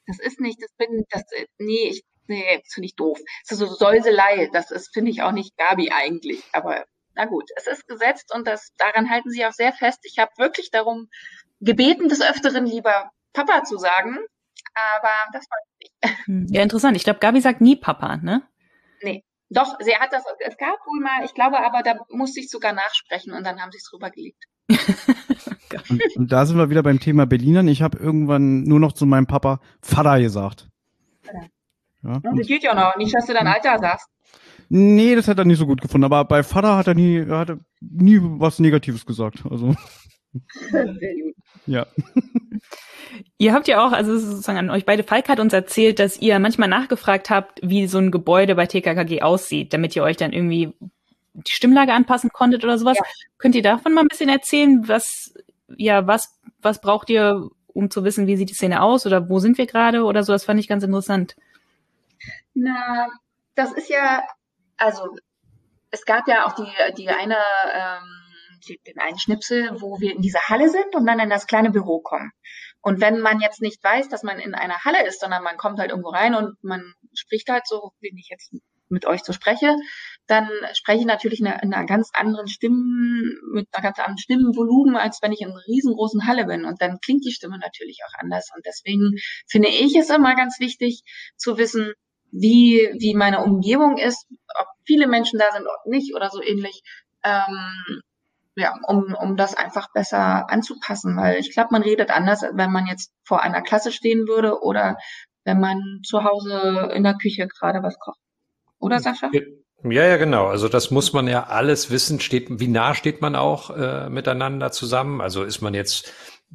Das ist nicht, das bin, das, äh, nee, ich, nee, das finde ich doof. Das ist so Säuselei, das ist, finde ich auch nicht Gabi eigentlich, aber na gut, es ist gesetzt und das, daran halten sie auch sehr fest. Ich habe wirklich darum gebeten, des Öfteren lieber Papa zu sagen, aber das war nicht. Hm, ja, interessant. Ich glaube, Gabi sagt nie Papa, ne? Nee. Doch, sie hat das, es gab wohl mal, ich glaube aber, da musste ich sogar nachsprechen und dann haben sie es drüber gelegt. und, und, da sind wir wieder beim Thema Berlinern. Ich habe irgendwann nur noch zu meinem Papa Vater gesagt. Ja, das geht ja noch. Nicht, dass du dein Alter sagst. Nee, das hat er nicht so gut gefunden. Aber bei Vater hat er nie, er hat nie was Negatives gesagt. Also. Sehr gut. Ja. Ihr habt ja auch, also sozusagen an euch beide, Falk hat uns erzählt, dass ihr manchmal nachgefragt habt, wie so ein Gebäude bei TKKG aussieht, damit ihr euch dann irgendwie die Stimmlage anpassen konntet oder sowas. Ja. Könnt ihr davon mal ein bisschen erzählen? Was, ja, was, was braucht ihr, um zu wissen, wie sieht die Szene aus oder wo sind wir gerade oder so? Das fand ich ganz interessant. Na, das ist ja, also es gab ja auch die, die eine, ähm, den einen Schnipsel, wo wir in dieser Halle sind und dann in das kleine Büro kommen. Und wenn man jetzt nicht weiß, dass man in einer Halle ist, sondern man kommt halt irgendwo rein und man spricht halt so, wie ich jetzt mit euch so spreche, dann spreche ich natürlich in einer, in einer ganz anderen Stimmen, mit einer ganz anderen Stimmenvolumen, als wenn ich in einer riesengroßen Halle bin. Und dann klingt die Stimme natürlich auch anders. Und deswegen finde ich es immer ganz wichtig zu wissen, wie, wie meine Umgebung ist, ob viele Menschen da sind oder nicht oder so ähnlich. Ähm, ja, um, um das einfach besser anzupassen, weil ich glaube, man redet anders, wenn man jetzt vor einer Klasse stehen würde oder wenn man zu Hause in der Küche gerade was kocht. Oder Sascha? Ja, ja, genau. Also das muss man ja alles wissen. Steht, wie nah steht man auch äh, miteinander zusammen? Also ist man jetzt,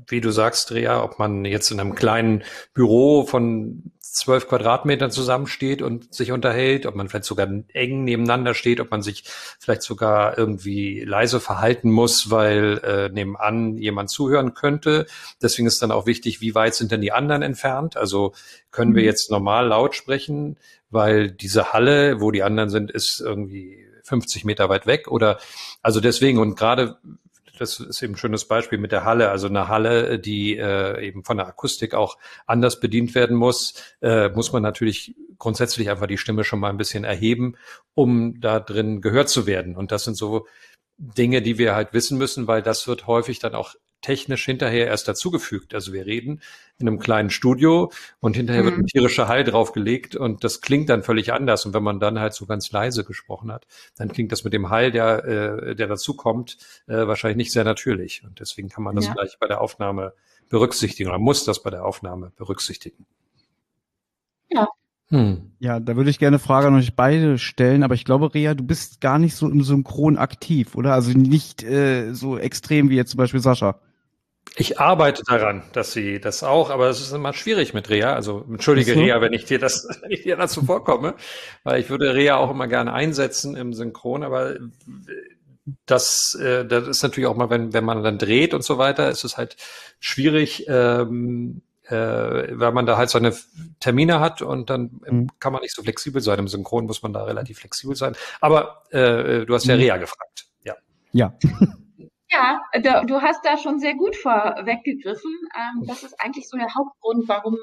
wie du sagst, Drea, ob man jetzt in einem kleinen Büro von zwölf Quadratmetern zusammensteht und sich unterhält, ob man vielleicht sogar eng nebeneinander steht, ob man sich vielleicht sogar irgendwie leise verhalten muss, weil äh, nebenan jemand zuhören könnte. Deswegen ist dann auch wichtig, wie weit sind denn die anderen entfernt? Also können wir mhm. jetzt normal laut sprechen, weil diese Halle, wo die anderen sind, ist irgendwie 50 Meter weit weg oder also deswegen und gerade das ist eben ein schönes Beispiel mit der Halle. Also eine Halle, die äh, eben von der Akustik auch anders bedient werden muss, äh, muss man natürlich grundsätzlich einfach die Stimme schon mal ein bisschen erheben, um da drin gehört zu werden. Und das sind so Dinge, die wir halt wissen müssen, weil das wird häufig dann auch technisch hinterher erst dazugefügt. Also wir reden in einem kleinen Studio und hinterher mhm. wird ein tierischer Hall draufgelegt und das klingt dann völlig anders. Und wenn man dann halt so ganz leise gesprochen hat, dann klingt das mit dem Hall, der, äh, der dazukommt, äh, wahrscheinlich nicht sehr natürlich. Und deswegen kann man das ja. gleich bei der Aufnahme berücksichtigen oder muss das bei der Aufnahme berücksichtigen. Ja. Hm. Ja, da würde ich gerne Frage an euch beide stellen, aber ich glaube, Rea, du bist gar nicht so im Synchron aktiv, oder? Also nicht äh, so extrem wie jetzt zum Beispiel Sascha. Ich arbeite daran, dass sie das auch, aber es ist immer schwierig mit Rea. Also entschuldige so. Rea, wenn ich dir das, wenn ich dir dazu vorkomme, weil ich würde Rea auch immer gerne einsetzen im Synchron, aber das, äh, das ist natürlich auch mal, wenn, wenn man dann dreht und so weiter, ist es halt schwierig, ähm, äh, weil man da halt seine Termine hat und dann mhm. kann man nicht so flexibel sein. Im Synchron muss man da relativ flexibel sein. Aber äh, du hast ja mhm. Rea gefragt. Ja. Ja. Ja, du hast da schon sehr gut vorweggegriffen. Ähm, das ist eigentlich so der Hauptgrund, warum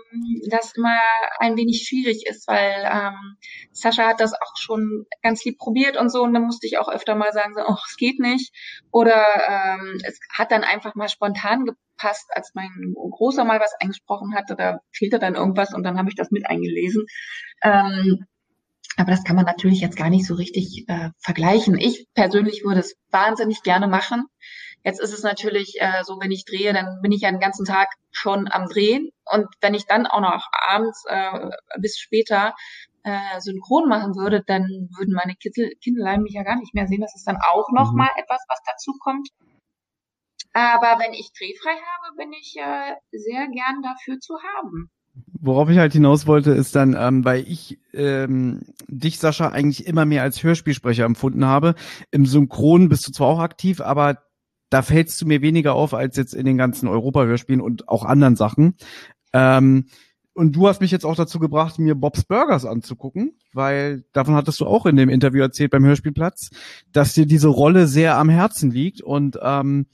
das immer ein wenig schwierig ist, weil ähm, Sascha hat das auch schon ganz lieb probiert und so, und dann musste ich auch öfter mal sagen, so, oh, es geht nicht. Oder ähm, es hat dann einfach mal spontan gepasst, als mein Großer mal was eingesprochen hatte, da fehlte dann irgendwas und dann habe ich das mit eingelesen. Ähm, aber das kann man natürlich jetzt gar nicht so richtig äh, vergleichen. Ich persönlich würde es wahnsinnig gerne machen. Jetzt ist es natürlich äh, so, wenn ich drehe, dann bin ich ja den ganzen Tag schon am Drehen. Und wenn ich dann auch noch abends äh, bis später äh, synchron machen würde, dann würden meine Kindlein mich ja gar nicht mehr sehen. Das ist dann auch noch mhm. mal etwas, was dazu kommt. Aber wenn ich drehfrei habe, bin ich äh, sehr gern dafür zu haben. Worauf ich halt hinaus wollte, ist dann, ähm, weil ich ähm, dich, Sascha, eigentlich immer mehr als Hörspielsprecher empfunden habe. Im Synchron bist du zwar auch aktiv, aber da fällst du mir weniger auf als jetzt in den ganzen Europa-Hörspielen und auch anderen Sachen. Ähm, und du hast mich jetzt auch dazu gebracht, mir Bob's Burgers anzugucken, weil davon hattest du auch in dem Interview erzählt beim Hörspielplatz, dass dir diese Rolle sehr am Herzen liegt und ähm,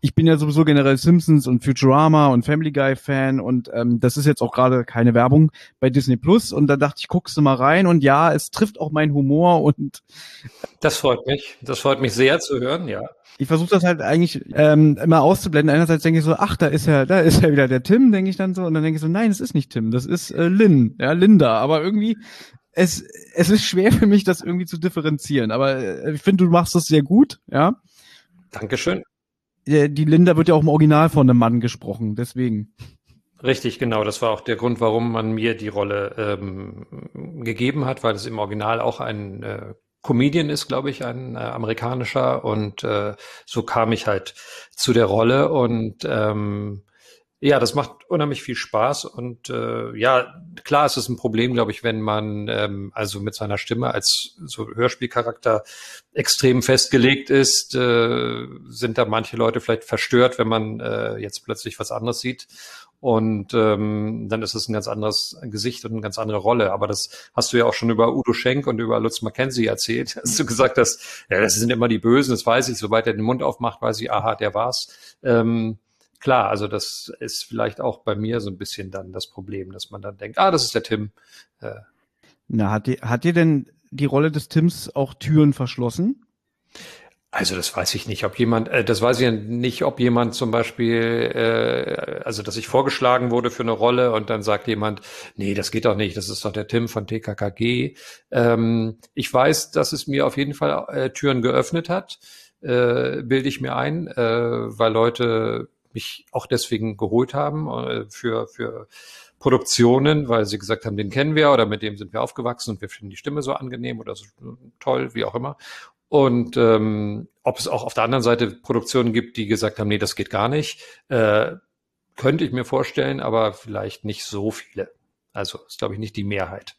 ich bin ja sowieso generell Simpsons und Futurama und Family Guy Fan und ähm, das ist jetzt auch gerade keine Werbung bei Disney Plus und da dachte ich, guckst du mal rein und ja, es trifft auch meinen Humor und das freut mich, das freut mich sehr zu hören, ja. Ich versuche das halt eigentlich ähm, immer auszublenden. Einerseits denke ich so, ach, da ist ja, da ist ja wieder der Tim, denke ich dann so, und dann denke ich so, nein, es ist nicht Tim, das ist äh, Lynn, ja, Linda. Aber irgendwie, es, es ist schwer für mich, das irgendwie zu differenzieren. Aber äh, ich finde, du machst das sehr gut, ja. Dankeschön die Linda wird ja auch im Original von einem Mann gesprochen, deswegen. Richtig, genau. Das war auch der Grund, warum man mir die Rolle ähm, gegeben hat, weil es im Original auch ein äh, Comedian ist, glaube ich, ein äh, amerikanischer. Und äh, so kam ich halt zu der Rolle. Und ähm, ja, das macht unheimlich viel Spaß und äh, ja, klar ist es ein Problem, glaube ich, wenn man ähm, also mit seiner Stimme als so Hörspielcharakter extrem festgelegt ist, äh, sind da manche Leute vielleicht verstört, wenn man äh, jetzt plötzlich was anderes sieht. Und ähm, dann ist es ein ganz anderes Gesicht und eine ganz andere Rolle. Aber das hast du ja auch schon über Udo Schenk und über Lutz Mackenzie erzählt. Hast du gesagt, dass ja, das sind immer die Bösen, das weiß ich. Sobald er den Mund aufmacht, weiß ich, aha, der war's. Ähm, klar, also das ist vielleicht auch bei mir so ein bisschen dann das Problem, dass man dann denkt, ah, das ist der Tim. Äh. Na, hat dir, hat dir denn die Rolle des Tims auch Türen verschlossen? Also das weiß ich nicht, ob jemand, äh, das weiß ich ja nicht, ob jemand zum Beispiel, äh, also dass ich vorgeschlagen wurde für eine Rolle und dann sagt jemand, nee, das geht doch nicht, das ist doch der Tim von TKKG. Ähm, ich weiß, dass es mir auf jeden Fall äh, Türen geöffnet hat, äh, bilde ich mir ein, äh, weil Leute mich auch deswegen geholt haben äh, für, für Produktionen, weil sie gesagt haben, den kennen wir oder mit dem sind wir aufgewachsen und wir finden die Stimme so angenehm oder so toll, wie auch immer. Und ähm, ob es auch auf der anderen Seite Produktionen gibt, die gesagt haben, nee, das geht gar nicht, äh, könnte ich mir vorstellen, aber vielleicht nicht so viele. Also ist, glaube ich, nicht die Mehrheit.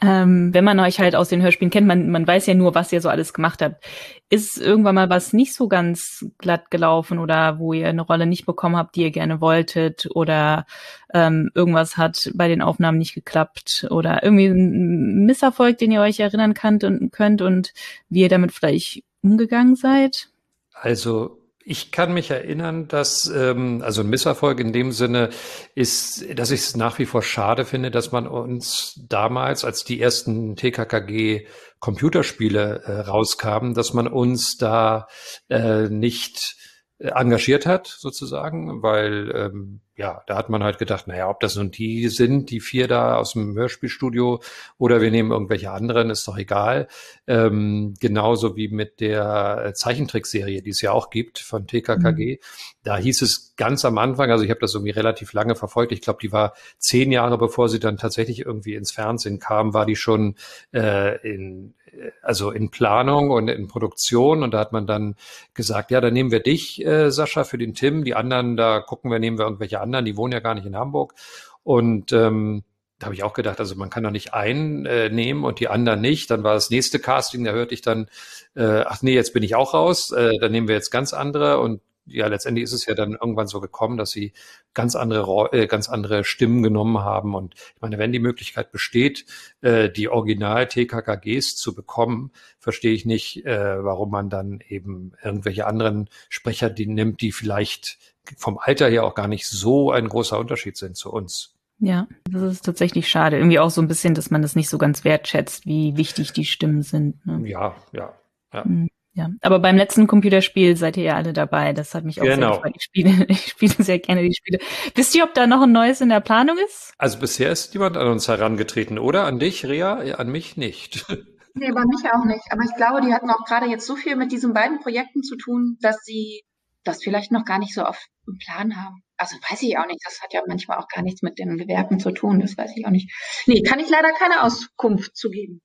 Ähm, wenn man euch halt aus den Hörspielen kennt, man, man weiß ja nur, was ihr so alles gemacht habt. Ist irgendwann mal was nicht so ganz glatt gelaufen oder wo ihr eine Rolle nicht bekommen habt, die ihr gerne wolltet oder ähm, irgendwas hat bei den Aufnahmen nicht geklappt oder irgendwie ein Misserfolg, den ihr euch erinnern könnt und, könnt und wie ihr damit vielleicht umgegangen seid? Also Ich kann mich erinnern, dass ähm, also ein Misserfolg in dem Sinne ist, dass ich es nach wie vor schade finde, dass man uns damals, als die ersten TKKG Computerspiele äh, rauskamen, dass man uns da äh, nicht engagiert hat, sozusagen, weil ähm, ja, da hat man halt gedacht, naja, ob das nun die sind, die vier da aus dem Hörspielstudio oder wir nehmen irgendwelche anderen, ist doch egal. Ähm, genauso wie mit der Zeichentrickserie, die es ja auch gibt von TKKG. Mhm. Da hieß es ganz am Anfang, also ich habe das irgendwie relativ lange verfolgt, ich glaube, die war zehn Jahre bevor sie dann tatsächlich irgendwie ins Fernsehen kam, war die schon äh, in also in Planung und in Produktion. Und da hat man dann gesagt, ja, dann nehmen wir dich, äh, Sascha, für den Tim. Die anderen, da gucken wir, nehmen wir irgendwelche anderen, die wohnen ja gar nicht in Hamburg. Und ähm, da habe ich auch gedacht, also man kann doch nicht einen äh, nehmen und die anderen nicht. Dann war das nächste Casting, da hörte ich dann, äh, ach nee, jetzt bin ich auch raus, äh, dann nehmen wir jetzt ganz andere und ja, letztendlich ist es ja dann irgendwann so gekommen, dass sie ganz andere, äh, ganz andere Stimmen genommen haben. Und ich meine, wenn die Möglichkeit besteht, äh, die Original-TKKGs zu bekommen, verstehe ich nicht, äh, warum man dann eben irgendwelche anderen Sprecher die nimmt, die vielleicht vom Alter her auch gar nicht so ein großer Unterschied sind zu uns. Ja, das ist tatsächlich schade. Irgendwie auch so ein bisschen, dass man das nicht so ganz wertschätzt, wie wichtig die Stimmen sind. Ne? Ja, ja, ja. Mhm. Ja, aber beim letzten Computerspiel seid ihr ja alle dabei. Das hat mich auch genau. sehr gefreut. Ich spiele, ich spiele sehr gerne die Spiele. Wisst ihr, ob da noch ein neues in der Planung ist? Also bisher ist niemand an uns herangetreten, oder? An dich, Rea? An mich nicht. Nee, bei mich auch nicht. Aber ich glaube, die hatten auch gerade jetzt so viel mit diesen beiden Projekten zu tun, dass sie das vielleicht noch gar nicht so auf dem Plan haben. Also weiß ich auch nicht. Das hat ja manchmal auch gar nichts mit den Gewerken zu tun. Das weiß ich auch nicht. Nee, kann ich leider keine Auskunft zu geben.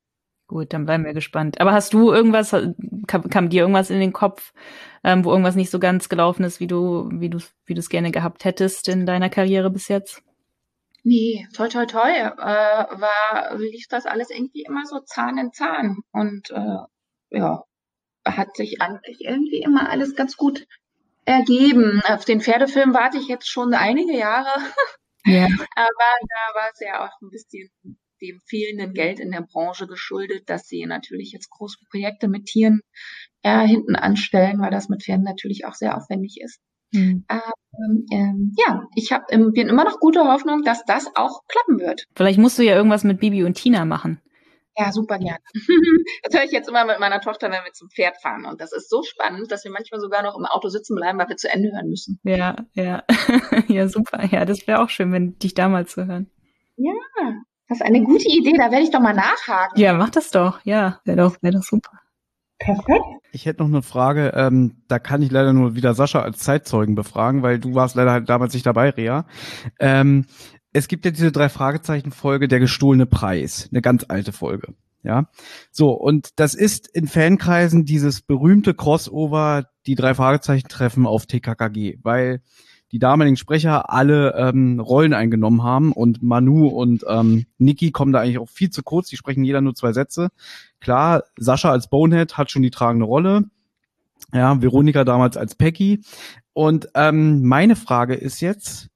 Gut, dann bleiben wir gespannt. Aber hast du irgendwas, kam, kam dir irgendwas in den Kopf, ähm, wo irgendwas nicht so ganz gelaufen ist, wie du, wie du, wie du es gerne gehabt hättest in deiner Karriere bis jetzt? Nee, toll, toll, toll. Äh, war, lief das alles irgendwie immer so Zahn in Zahn. Und äh, ja, hat sich eigentlich irgendwie immer alles ganz gut ergeben. Auf den Pferdefilm warte ich jetzt schon einige Jahre. Ja. Aber da war es ja auch ein bisschen dem fehlenden Geld in der Branche geschuldet, dass sie natürlich jetzt große Projekte mit Tieren äh, hinten anstellen, weil das mit Pferden natürlich auch sehr aufwendig ist. Mhm. Ähm, ähm, ja, ich habe bin immer noch gute Hoffnung, dass das auch klappen wird. Vielleicht musst du ja irgendwas mit Bibi und Tina machen. Ja, super gerne. Das höre ich jetzt immer mit meiner Tochter, wenn wir zum Pferd fahren. Und das ist so spannend, dass wir manchmal sogar noch im Auto sitzen bleiben, weil wir zu Ende hören müssen. Ja, ja. ja, super. Ja, das wäre auch schön, wenn dich da mal zu hören. Ja, das ist eine gute Idee, da werde ich doch mal nachhaken. Ja, mach das doch. Ja, wäre doch, wäre doch super. Perfekt. Ich hätte noch eine Frage, ähm, da kann ich leider nur wieder Sascha als Zeitzeugen befragen, weil du warst leider halt damals nicht dabei, Rea. Ähm, es gibt ja diese drei Fragezeichen-Folge, der gestohlene Preis, eine ganz alte Folge. Ja, so und das ist in Fankreisen dieses berühmte Crossover, die drei Fragezeichen treffen auf TKKG, weil die damaligen Sprecher alle ähm, Rollen eingenommen haben und Manu und ähm, Niki kommen da eigentlich auch viel zu kurz, die sprechen jeder nur zwei Sätze. Klar, Sascha als Bonehead hat schon die tragende Rolle, ja, Veronika damals als Peggy. Und ähm, meine Frage ist jetzt,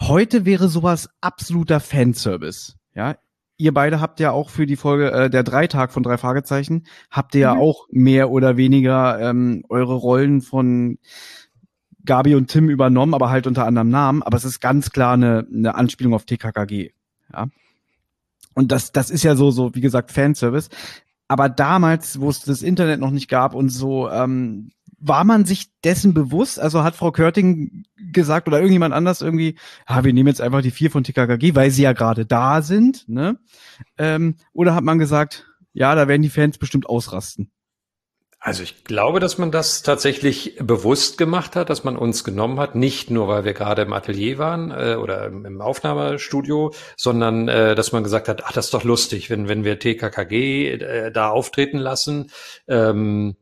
heute wäre sowas absoluter Fanservice. Ja, ihr beide habt ja auch für die Folge äh, der Dreitag von drei Fragezeichen, habt ihr mhm. ja auch mehr oder weniger ähm, eure Rollen von Gabi und Tim übernommen, aber halt unter anderem Namen. Aber es ist ganz klar eine, eine Anspielung auf TKKG. Ja. Und das, das ist ja so, so, wie gesagt, Fanservice. Aber damals, wo es das Internet noch nicht gab und so, ähm, war man sich dessen bewusst? Also hat Frau Körting gesagt oder irgendjemand anders irgendwie, ah, wir nehmen jetzt einfach die vier von TKKG, weil sie ja gerade da sind, ne? Ähm, oder hat man gesagt, ja, da werden die Fans bestimmt ausrasten? Also ich glaube, dass man das tatsächlich bewusst gemacht hat, dass man uns genommen hat, nicht nur weil wir gerade im Atelier waren äh, oder im, Aufnahmestudio, sondern äh, dass man gesagt hat, ach, das ist doch lustig, wenn wenn wir TKKG äh, da auftreten lassen. Ähm,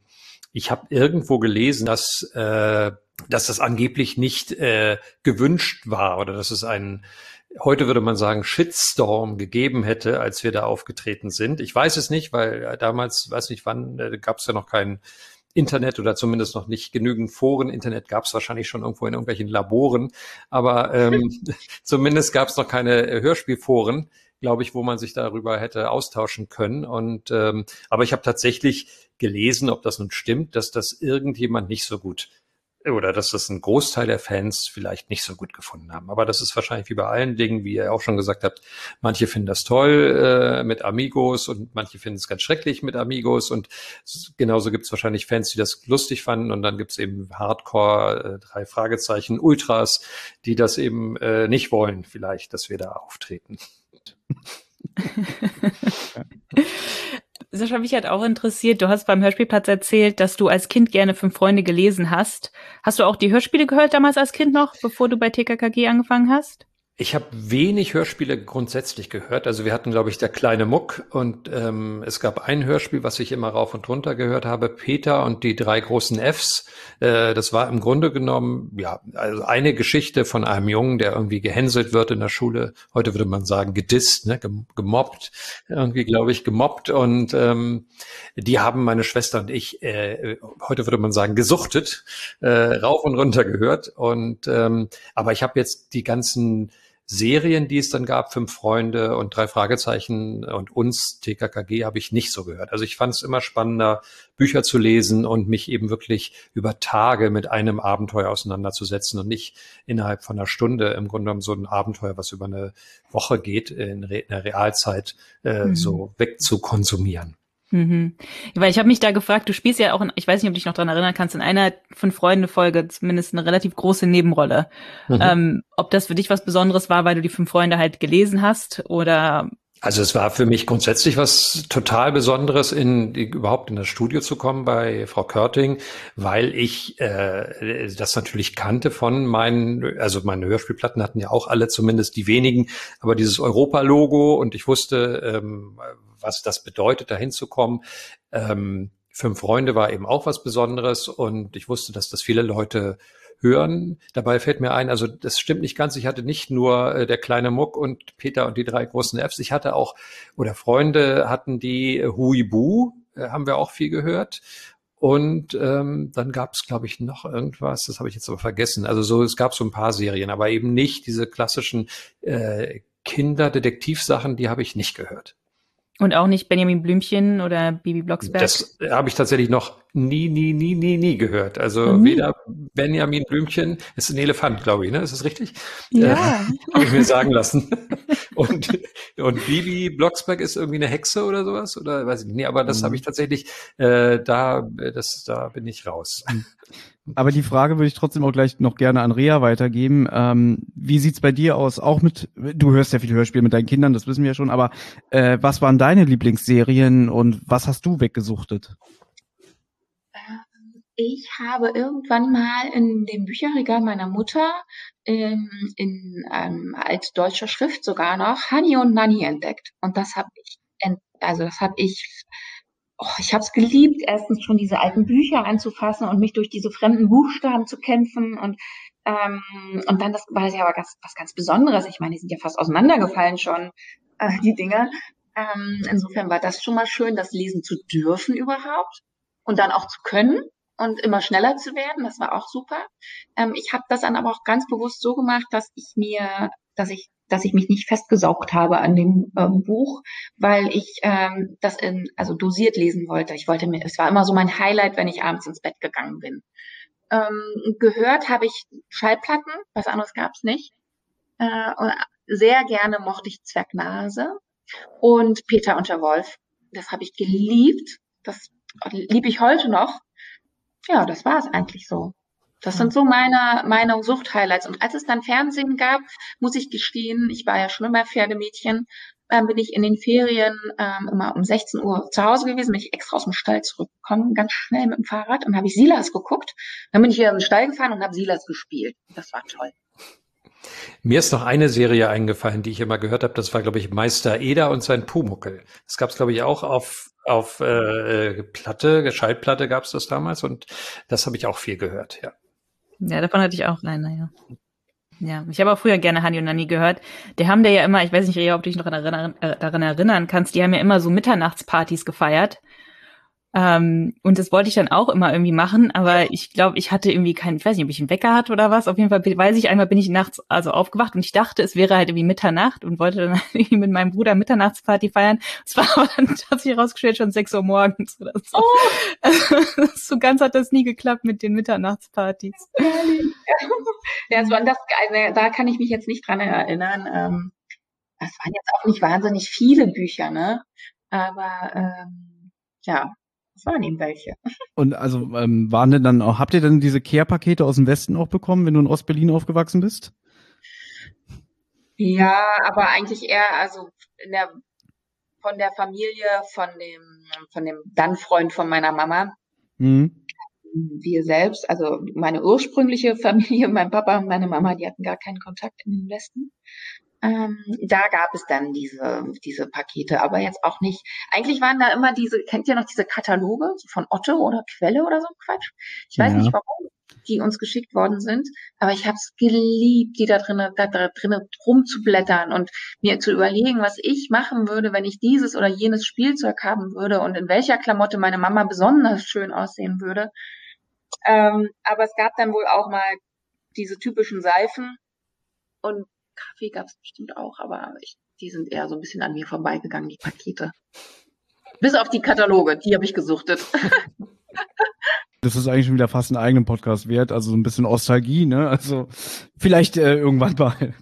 ich habe irgendwo gelesen, dass äh, dass das angeblich nicht äh, gewünscht war oder dass es ein heute würde man sagen, Shitstorm gegeben hätte, als wir da aufgetreten sind. Ich weiß es nicht, weil äh, damals, weiß nicht wann, äh, gab es ja noch kein Internet oder zumindest noch nicht genügend Foren. Internet gab es wahrscheinlich schon irgendwo in irgendwelchen Laboren, aber ähm, zumindest gab es noch keine äh, Hörspielforen, glaube ich, wo man sich darüber hätte austauschen können. Und ähm, aber ich habe tatsächlich gelesen, ob das nun stimmt, dass das irgendjemand nicht so gut oder dass das ein Großteil der Fans vielleicht nicht so gut gefunden haben. Aber das ist wahrscheinlich wie bei allen Dingen, wie ihr auch schon gesagt habt, manche finden das toll äh, mit Amigos und manche finden es ganz schrecklich mit Amigos und genauso gibt es wahrscheinlich Fans, die das lustig fanden und dann gibt es eben Hardcore, äh, drei Fragezeichen, Ultras, die das eben äh, nicht wollen, vielleicht, dass wir da auftreten. Sascha, mich hat auch interessiert, du hast beim Hörspielplatz erzählt, dass du als Kind gerne Fünf Freunde gelesen hast. Hast du auch die Hörspiele gehört damals als Kind noch, bevor du bei TKKG angefangen hast? Ich habe wenig Hörspiele grundsätzlich gehört. Also wir hatten, glaube ich, der kleine Muck und ähm, es gab ein Hörspiel, was ich immer rauf und runter gehört habe, Peter und die drei großen Fs. Äh, das war im Grunde genommen ja also eine Geschichte von einem Jungen, der irgendwie gehänselt wird in der Schule. Heute würde man sagen gedisst, ne? gemobbt, irgendwie glaube ich gemobbt und ähm, die haben meine Schwester und ich äh, heute würde man sagen gesuchtet, äh, rauf und runter gehört und ähm, aber ich habe jetzt die ganzen Serien, die es dann gab, Fünf Freunde und drei Fragezeichen und uns, TKKG, habe ich nicht so gehört. Also ich fand es immer spannender, Bücher zu lesen und mich eben wirklich über Tage mit einem Abenteuer auseinanderzusetzen und nicht innerhalb von einer Stunde im Grunde genommen so ein Abenteuer, was über eine Woche geht, in, der Realzeit äh, mhm. so wegzukonsumieren. Mhm. Weil ich habe mich da gefragt, du spielst ja auch, in, ich weiß nicht, ob du dich noch dran erinnern kannst, in einer von Freunde-Folge zumindest eine relativ große Nebenrolle. Mhm. Ähm, ob das für dich was Besonderes war, weil du die fünf Freunde halt gelesen hast oder also es war für mich grundsätzlich was total Besonderes, in überhaupt in das Studio zu kommen bei Frau Körting, weil ich äh, das natürlich kannte von meinen, also meine Hörspielplatten hatten ja auch alle zumindest die wenigen, aber dieses Europa-Logo und ich wusste, ähm, was das bedeutet, dahin zu kommen. Ähm, Fünf Freunde war eben auch was Besonderes und ich wusste, dass das viele Leute hören. Dabei fällt mir ein, also das stimmt nicht ganz. Ich hatte nicht nur äh, der kleine Muck und Peter und die drei großen Fs. Ich hatte auch, oder Freunde hatten die äh, Huibu, äh, haben wir auch viel gehört. Und ähm, dann gab es, glaube ich, noch irgendwas, das habe ich jetzt aber vergessen. Also so, es gab so ein paar Serien, aber eben nicht diese klassischen äh, Kinderdetektivsachen, die habe ich nicht gehört. Und auch nicht Benjamin Blümchen oder Bibi Blocksberg? Das habe ich tatsächlich noch nie, nie, nie, nie, nie gehört. Also mhm. weder Benjamin Blümchen, ist ein Elefant, glaube ich, ne? Ist das richtig? Ja. Äh, habe ich mir sagen lassen. und, und Bibi Blocksberg ist irgendwie eine Hexe oder sowas? Oder weiß ich nicht. Nee, aber das mhm. habe ich tatsächlich, äh, da, das, da bin ich raus. Aber die Frage würde ich trotzdem auch gleich noch gerne an Rea weitergeben. Ähm, wie sieht's bei dir aus? Auch mit, du hörst ja viele Hörspiele mit deinen Kindern, das wissen wir ja schon, aber äh, was waren deine Lieblingsserien und was hast du weggesuchtet? Ähm, ich habe irgendwann mal in dem Bücherregal meiner Mutter ähm, in ähm, als deutscher Schrift sogar noch Honey und Nanny entdeckt. Und das habe ich, also das habe ich oh, ich habe es geliebt, erstens schon diese alten Bücher anzufassen und mich durch diese fremden Buchstaben zu kämpfen und ähm, und dann das war ja aber ganz, was ganz Besonderes. Ich meine, die sind ja fast auseinandergefallen schon äh, die Dinge. Ähm, insofern war das schon mal schön, das lesen zu dürfen überhaupt und dann auch zu können und immer schneller zu werden. Das war auch super. Ähm, ich habe das dann aber auch ganz bewusst so gemacht, dass ich mir, dass ich dass ich mich nicht festgesaugt habe an dem ähm, Buch, weil ich ähm, das in, also dosiert lesen wollte. Ich wollte mir, es war immer so mein Highlight, wenn ich abends ins Bett gegangen bin. Ähm, gehört habe ich Schallplatten, was anderes gab's nicht. Äh, sehr gerne mochte ich Zwergnase und Peter und der Wolf. Das habe ich geliebt. Das liebe ich heute noch. Ja, das war es eigentlich so. Das sind so meine, meine Sucht-Highlights. Und als es dann Fernsehen gab, muss ich gestehen, ich war ja schon immer Pferdemädchen, ähm, bin ich in den Ferien ähm, immer um 16 Uhr zu Hause gewesen, bin ich extra aus dem Stall zurückgekommen, ganz schnell mit dem Fahrrad und habe ich Silas geguckt. Dann bin ich wieder in den Stall gefahren und habe Silas gespielt. Das war toll. Mir ist noch eine Serie eingefallen, die ich immer gehört habe. Das war, glaube ich, Meister Eder und sein Pumuckel. Das gab es, glaube ich, auch auf auf äh, Platte, Schallplatte gab es das damals und das habe ich auch viel gehört, ja. Ja, davon hatte ich auch eine, ja. Ja, ich habe auch früher gerne Hani und Nani gehört. Die haben da ja immer, ich weiß nicht, Rea, ob du dich noch daran erinnern, äh, daran erinnern kannst, die haben ja immer so Mitternachtspartys gefeiert. Ähm, und das wollte ich dann auch immer irgendwie machen, aber ich glaube, ich hatte irgendwie keinen, ich weiß nicht, ob ich einen Wecker hatte oder was. Auf jeden Fall weiß ich, einmal bin ich nachts also aufgewacht und ich dachte, es wäre halt irgendwie Mitternacht und wollte dann irgendwie mit meinem Bruder Mitternachtsparty feiern. Es war aber dann, hat sich herausgestellt, schon sechs Uhr morgens oder so. Oh. Also, so ganz hat das nie geklappt mit den Mitternachtspartys. Ja, so an das, also, da kann ich mich jetzt nicht dran erinnern. Ähm, das waren jetzt auch nicht wahnsinnig viele Bücher, ne? Aber ähm, ja, waren eben welche. Und also ähm, waren denn dann auch, habt ihr denn diese Care-Pakete aus dem Westen auch bekommen, wenn du in Ostberlin aufgewachsen bist? Ja, aber eigentlich eher, also der, von der Familie, von dem, von dem Dann-Freund von meiner Mama. Mhm. Wir selbst, also meine ursprüngliche Familie, mein Papa und meine Mama, die hatten gar keinen Kontakt in den Westen. Ähm, da gab es dann diese, diese Pakete, aber jetzt auch nicht. Eigentlich waren da immer diese, kennt ihr noch diese Kataloge von Otto oder Quelle oder so Quatsch? Ich weiß ja. nicht warum die uns geschickt worden sind, aber ich habe es geliebt, die da drinnen da, da drinnen rumzublättern und mir zu überlegen, was ich machen würde, wenn ich dieses oder jenes Spielzeug haben würde und in welcher Klamotte meine Mama besonders schön aussehen würde. Ähm, aber es gab dann wohl auch mal diese typischen Seifen und Kaffee gab es bestimmt auch, aber ich, die sind eher so ein bisschen an mir vorbeigegangen, die Pakete. Bis auf die Kataloge, die habe ich gesuchtet. Das ist eigentlich schon wieder fast einen eigenen Podcast wert, also so ein bisschen Nostalgie, ne? Also vielleicht äh, irgendwann mal.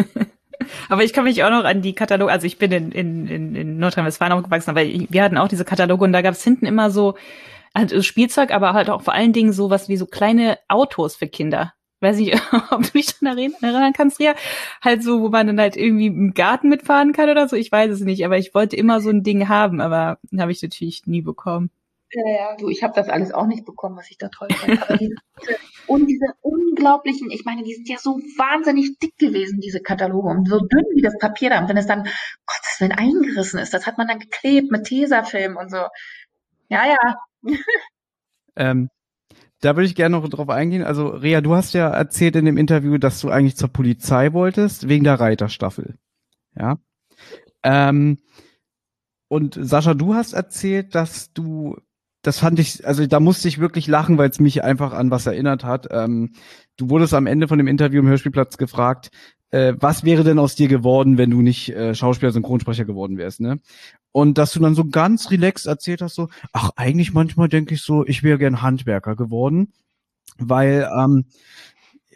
aber ich kann mich auch noch an die Kataloge, also ich bin in, in, in Nordrhein-Westfalen aufgewachsen, aber wir hatten auch diese Kataloge und da gab es hinten immer so also Spielzeug, aber halt auch vor allen Dingen sowas wie so kleine Autos für Kinder weiß nicht, ob du dich daran erinnern kannst, Ria, halt so, wo man dann halt irgendwie im Garten mitfahren kann oder so, ich weiß es nicht, aber ich wollte immer so ein Ding haben, aber habe ich natürlich nie bekommen. Ja, ja, du, ich habe das alles auch nicht bekommen, was ich da toll fand. Aber diese, und diese unglaublichen, ich meine, die sind ja so wahnsinnig dick gewesen, diese Kataloge, und so dünn wie das Papier da. Und wenn es dann, Gottes Willen, eingerissen ist, das hat man dann geklebt mit Tesafilm und so. Ja, ja. Ähm, da würde ich gerne noch drauf eingehen. Also, Rea, du hast ja erzählt in dem Interview, dass du eigentlich zur Polizei wolltest, wegen der Reiterstaffel. Ja. Ähm, und Sascha, du hast erzählt, dass du, das fand ich, also da musste ich wirklich lachen, weil es mich einfach an was erinnert hat. Ähm, du wurdest am Ende von dem Interview im Hörspielplatz gefragt, äh, was wäre denn aus dir geworden, wenn du nicht äh, Schauspieler, Synchronsprecher geworden wärst, ne? Und dass du dann so ganz relaxed erzählt hast, so, ach, eigentlich manchmal denke ich so, ich wäre gern Handwerker geworden, weil, ähm,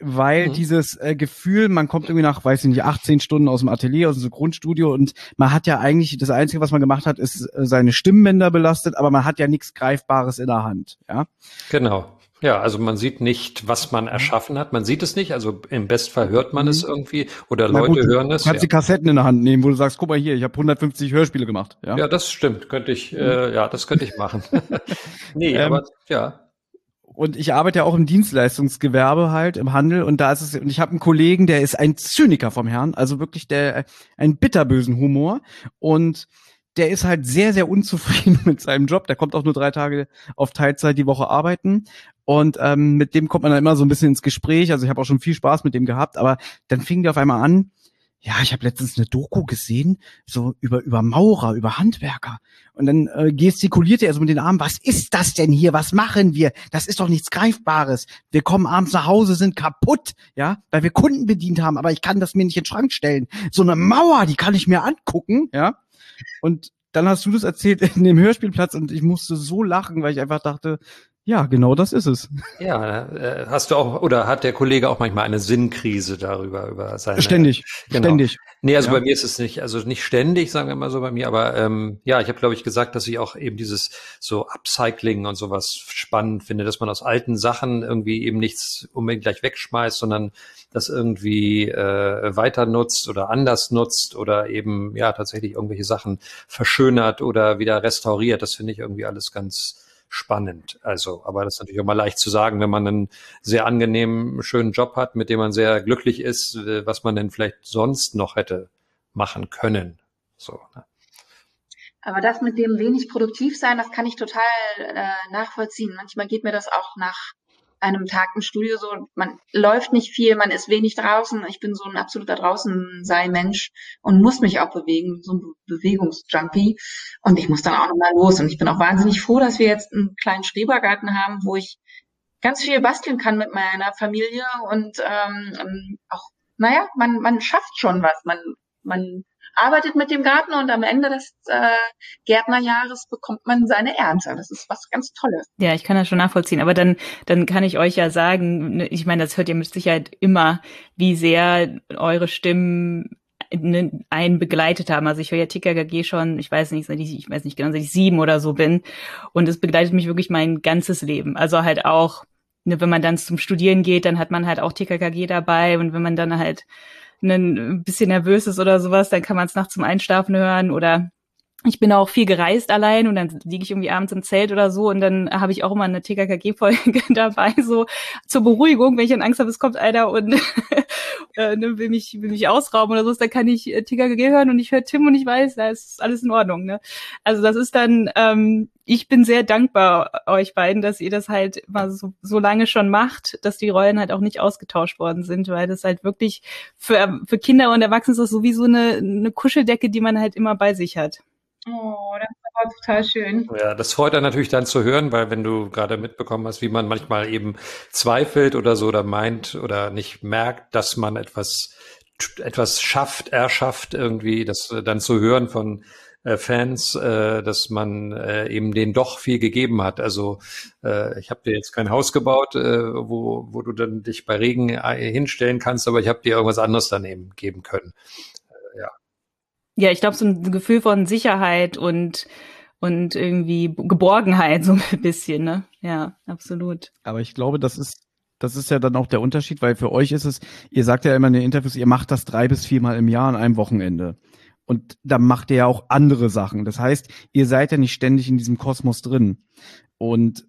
weil mhm. dieses äh, Gefühl, man kommt irgendwie nach, weiß ich nicht, 18 Stunden aus dem Atelier, aus dem Grundstudio und man hat ja eigentlich, das Einzige, was man gemacht hat, ist äh, seine Stimmbänder belastet, aber man hat ja nichts Greifbares in der Hand, ja. Genau. Ja, also man sieht nicht, was man mhm. erschaffen hat. Man sieht es nicht. Also im Bestfall hört man mhm. es irgendwie oder Na Leute gut, hören es. Du kannst ja. die Kassetten in der Hand nehmen, wo du sagst, guck mal hier, ich habe 150 Hörspiele gemacht. Ja, ja das stimmt. Könnte ich, äh, mhm. ja, das könnte ich machen. nee, ähm, aber ja. Und ich arbeite ja auch im Dienstleistungsgewerbe halt, im Handel. Und da ist es, und ich habe einen Kollegen, der ist ein Zyniker vom Herrn, also wirklich der, ein bitterbösen Humor. Und der ist halt sehr, sehr unzufrieden mit seinem Job. Der kommt auch nur drei Tage auf Teilzeit die Woche arbeiten. Und ähm, mit dem kommt man dann immer so ein bisschen ins Gespräch. Also ich habe auch schon viel Spaß mit dem gehabt, aber dann fing der auf einmal an, ja, ich habe letztens eine Doku gesehen, so über über Maurer, über Handwerker. Und dann äh, gestikulierte er so mit den Armen, was ist das denn hier? Was machen wir? Das ist doch nichts Greifbares. Wir kommen abends nach Hause, sind kaputt, ja, weil wir Kunden bedient haben, aber ich kann das mir nicht in den Schrank stellen. So eine Mauer, die kann ich mir angucken, ja. Und dann hast du das erzählt in dem Hörspielplatz und ich musste so lachen, weil ich einfach dachte, ja, genau das ist es. Ja, äh, hast du auch, oder hat der Kollege auch manchmal eine Sinnkrise darüber, über seine. Ständig, genau. ständig. Nee, also ja. bei mir ist es nicht, also nicht ständig, sagen wir mal so bei mir, aber ähm, ja, ich habe, glaube ich, gesagt, dass ich auch eben dieses so Upcycling und sowas spannend finde, dass man aus alten Sachen irgendwie eben nichts unbedingt gleich wegschmeißt, sondern das irgendwie äh, weiter nutzt oder anders nutzt oder eben ja tatsächlich irgendwelche Sachen verschönert oder wieder restauriert. Das finde ich irgendwie alles ganz spannend. Also, aber das ist natürlich auch mal leicht zu sagen, wenn man einen sehr angenehmen, schönen Job hat, mit dem man sehr glücklich ist, äh, was man denn vielleicht sonst noch hätte machen können. So. Ne? Aber das mit dem wenig produktiv sein, das kann ich total äh, nachvollziehen. Manchmal geht mir das auch nach einem Tag im Studio so, man läuft nicht viel, man ist wenig draußen. Ich bin so ein absoluter draußen sei Mensch und muss mich auch bewegen, so ein Bewegungsjunkie. Und ich muss dann auch nochmal los. Und ich bin auch wahnsinnig froh, dass wir jetzt einen kleinen Schrebergarten haben, wo ich ganz viel basteln kann mit meiner Familie und ähm, auch, naja, man, man schafft schon was. Man, man arbeitet mit dem Garten und am Ende des äh, Gärtnerjahres bekommt man seine Ernte. Das ist was ganz Tolles. Ja, ich kann das schon nachvollziehen. Aber dann, dann kann ich euch ja sagen, ne, ich meine, das hört ihr mit Sicherheit immer, wie sehr eure Stimmen ne, einen begleitet haben. Also ich höre ja TKKG schon, ich weiß nicht, seit ich, ich weiß nicht genau, seit ich sieben oder so bin. Und es begleitet mich wirklich mein ganzes Leben. Also halt auch, ne, wenn man dann zum Studieren geht, dann hat man halt auch TKKG dabei. Und wenn man dann halt ein bisschen nervös ist oder sowas, dann kann man es nachts zum Einschlafen hören oder ich bin auch viel gereist allein und dann liege ich irgendwie abends im Zelt oder so und dann habe ich auch immer eine TKKG-Folge dabei, so zur Beruhigung, wenn ich dann Angst habe, es kommt einer und äh, ne, will, mich, will mich ausrauben oder so, dann kann ich äh, TKKG hören und ich höre Tim und ich weiß, da ist alles in Ordnung. Ne? Also das ist dann, ähm, ich bin sehr dankbar euch beiden, dass ihr das halt mal so, so lange schon macht, dass die Rollen halt auch nicht ausgetauscht worden sind, weil das halt wirklich für, für Kinder und Erwachsene ist das sowieso eine, eine Kuscheldecke, die man halt immer bei sich hat. Oh, das war total schön. Ja, das freut dann natürlich dann zu hören, weil wenn du gerade mitbekommen hast, wie man manchmal eben zweifelt oder so oder meint oder nicht merkt, dass man etwas etwas schafft, erschafft irgendwie, das äh, dann zu hören von äh, Fans, äh, dass man eben denen doch viel gegeben hat. Also ich habe dir jetzt kein Haus gebaut, wo, wo du dann dich bei Regen hinstellen kannst, aber ich habe dir irgendwas anderes daneben geben können. Ja. Ja, ich glaube, so ein Gefühl von Sicherheit und und irgendwie Geborgenheit so ein bisschen, ne? Ja, absolut. Aber ich glaube, das ist das ist ja dann auch der Unterschied, weil für euch ist es, ihr sagt ja immer in den Interviews, ihr macht das drei bis viermal im Jahr an einem Wochenende. Und da macht ihr ja auch andere Sachen. Das heißt, ihr seid ja nicht ständig in diesem Kosmos drin. Und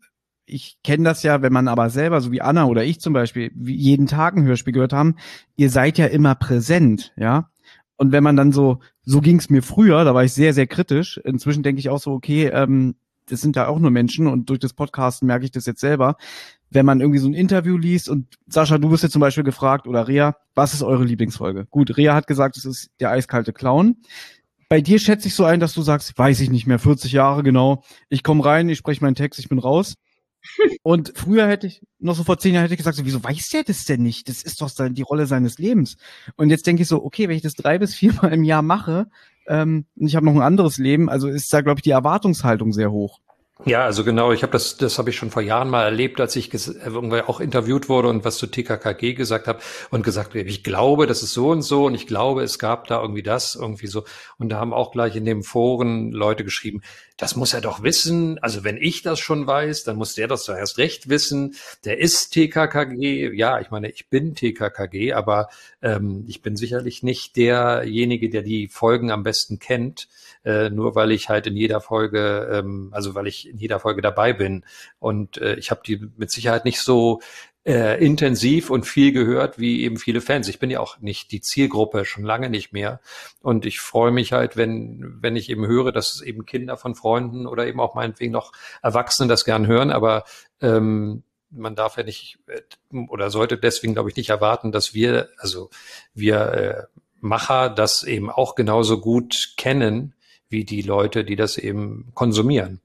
ich kenne das ja, wenn man aber selber, so wie Anna oder ich zum Beispiel, jeden Tag ein Hörspiel gehört haben, ihr seid ja immer präsent, ja. Und wenn man dann so, so ging es mir früher, da war ich sehr, sehr kritisch. Inzwischen denke ich auch so, okay, ähm, das sind ja auch nur Menschen und durch das Podcasten merke ich das jetzt selber. Wenn man irgendwie so ein Interview liest und Sascha, du wirst jetzt zum Beispiel gefragt oder Rea, was ist eure Lieblingsfolge? Gut, Rea hat gesagt, es ist der eiskalte Clown. Bei dir schätze ich so ein, dass du sagst, weiß ich nicht mehr, 40 Jahre genau. Ich komme rein, ich spreche meinen Text, ich bin raus. Und früher hätte ich, noch so vor zehn Jahren hätte ich gesagt, so, wieso weiß der das denn nicht? Das ist doch die Rolle seines Lebens. Und jetzt denke ich so, okay, wenn ich das drei bis viermal im Jahr mache, ähm, und ich habe noch ein anderes Leben, also ist da, glaube ich, die Erwartungshaltung sehr hoch. Ja, also genau, ich habe das, das habe ich schon vor Jahren mal erlebt, als ich irgendwann auch interviewt wurde und was zu TKKG gesagt habe und gesagt, ich glaube, das ist so und so und ich glaube, es gab da irgendwie das, irgendwie so. Und da haben auch gleich in dem Foren Leute geschrieben, das muss er doch wissen. Also wenn ich das schon weiß, dann muss der das doch erst recht wissen. Der ist TKKG. Ja, ich meine, ich bin TKKG, aber ähm, ich bin sicherlich nicht derjenige, der die Folgen am besten kennt äh, nur weil ich halt in jeder Folge, ähm, also weil ich in jeder Folge dabei bin. Und äh, ich habe die mit Sicherheit nicht so äh, intensiv und viel gehört wie eben viele Fans. Ich bin ja auch nicht die Zielgruppe, schon lange nicht mehr. Und ich freue mich halt, wenn, wenn ich eben höre, dass es eben Kinder von Freunden oder eben auch meinetwegen noch Erwachsene das gern hören, aber ähm, man darf ja nicht äh, oder sollte deswegen, glaube ich, nicht erwarten, dass wir, also wir äh, Macher das eben auch genauso gut kennen wie die Leute, die das eben konsumieren.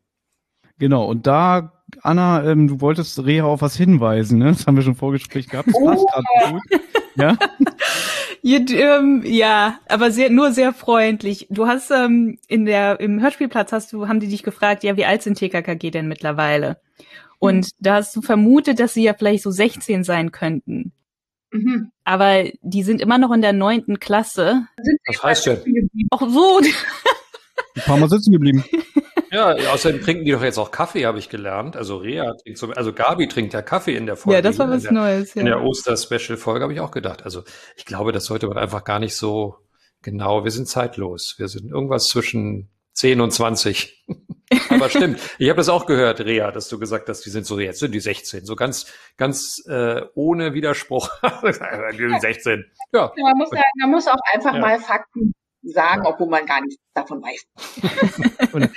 Genau, und da, Anna, ähm, du wolltest Reha auf was hinweisen, ne? Das haben wir schon Vorgespräch gehabt. Das passt oh. gerade gut. Ja? ja, ähm, ja, aber sehr, nur sehr freundlich. Du hast ähm, in der im Hörspielplatz hast du haben die dich gefragt, ja, wie alt sind TKKG denn mittlerweile? Und mhm. da hast du vermutet, dass sie ja vielleicht so 16 sein könnten. Mhm. Aber die sind immer noch in der neunten Klasse. Was heißt denn? Auch so. Ein paar Mal sitzen geblieben. Ja, außerdem trinken die doch jetzt auch Kaffee, habe ich gelernt. Also Rea trinkt so, also Gabi trinkt ja Kaffee in der Folge. Ja, das war was der, Neues. Ja. In der Oster-Special-Folge habe ich auch gedacht. Also ich glaube, das sollte man einfach gar nicht so genau. Wir sind zeitlos. Wir sind irgendwas zwischen 10 und 20. Aber stimmt. Ich habe das auch gehört, Rea, dass du gesagt hast, die sind so, jetzt sind die 16. So ganz, ganz äh, ohne Widerspruch. die 16. Ja. Man muss, ja, man muss auch einfach ja. mal Fakten sagen, ja. obwohl man gar nichts davon weiß. und,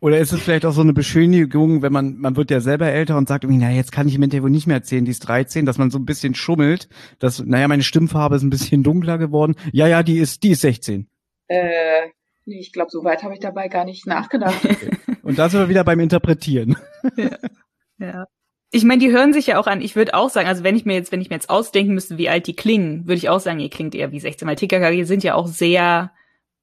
Oder ist es vielleicht auch so eine Beschönigung, wenn man, man wird ja selber älter und sagt irgendwie, naja, jetzt kann ich im Interview nicht mehr erzählen, die ist 13, dass man so ein bisschen schummelt, dass, naja, meine Stimmfarbe ist ein bisschen dunkler geworden. Ja, ja, die ist, die ist 16. Äh, nee, ich glaube, so weit habe ich dabei gar nicht nachgedacht. Okay. Und da sind wir wieder beim Interpretieren. Ja. ja. Ich meine, die hören sich ja auch an. Ich würde auch sagen, also wenn ich mir jetzt, wenn ich mir jetzt ausdenken müsste, wie alt die klingen, würde ich auch sagen, ihr klingt eher wie 16, weil TKKG sind ja auch sehr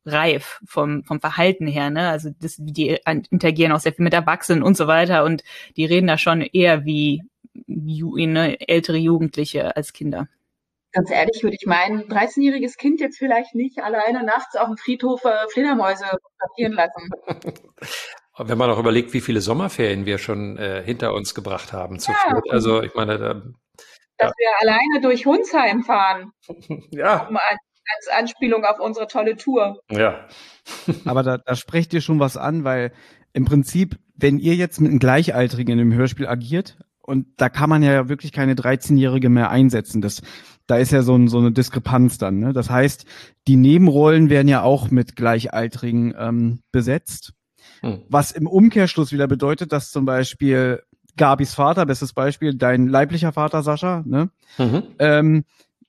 reif vom, vom Verhalten her, ne? Also das, die interagieren auch sehr viel mit Erwachsenen und so weiter und die reden da schon eher wie, wie ne, ältere Jugendliche als Kinder. Ganz ehrlich würde ich meinen, 13-jähriges Kind jetzt vielleicht nicht alleine nachts auf dem Friedhof äh, Fledermäuse fotografieren lassen. Wenn man auch überlegt, wie viele Sommerferien wir schon äh, hinter uns gebracht haben zu ja. Also ich meine, da, dass ja. wir alleine durch Hunsheim fahren. ja. Um als Anspielung auf unsere tolle Tour. Ja. Aber da, da sprecht ihr schon was an, weil im Prinzip, wenn ihr jetzt mit einem Gleichaltrigen in einem Hörspiel agiert, und da kann man ja wirklich keine 13-Jährige mehr einsetzen. Das, da ist ja so, ein, so eine Diskrepanz dann. Ne? Das heißt, die Nebenrollen werden ja auch mit Gleichaltrigen ähm, besetzt. Hm. Was im Umkehrschluss wieder bedeutet, dass zum Beispiel Gabis Vater, bestes Beispiel, dein leiblicher Vater Sascha, ne? Mhm. Ähm,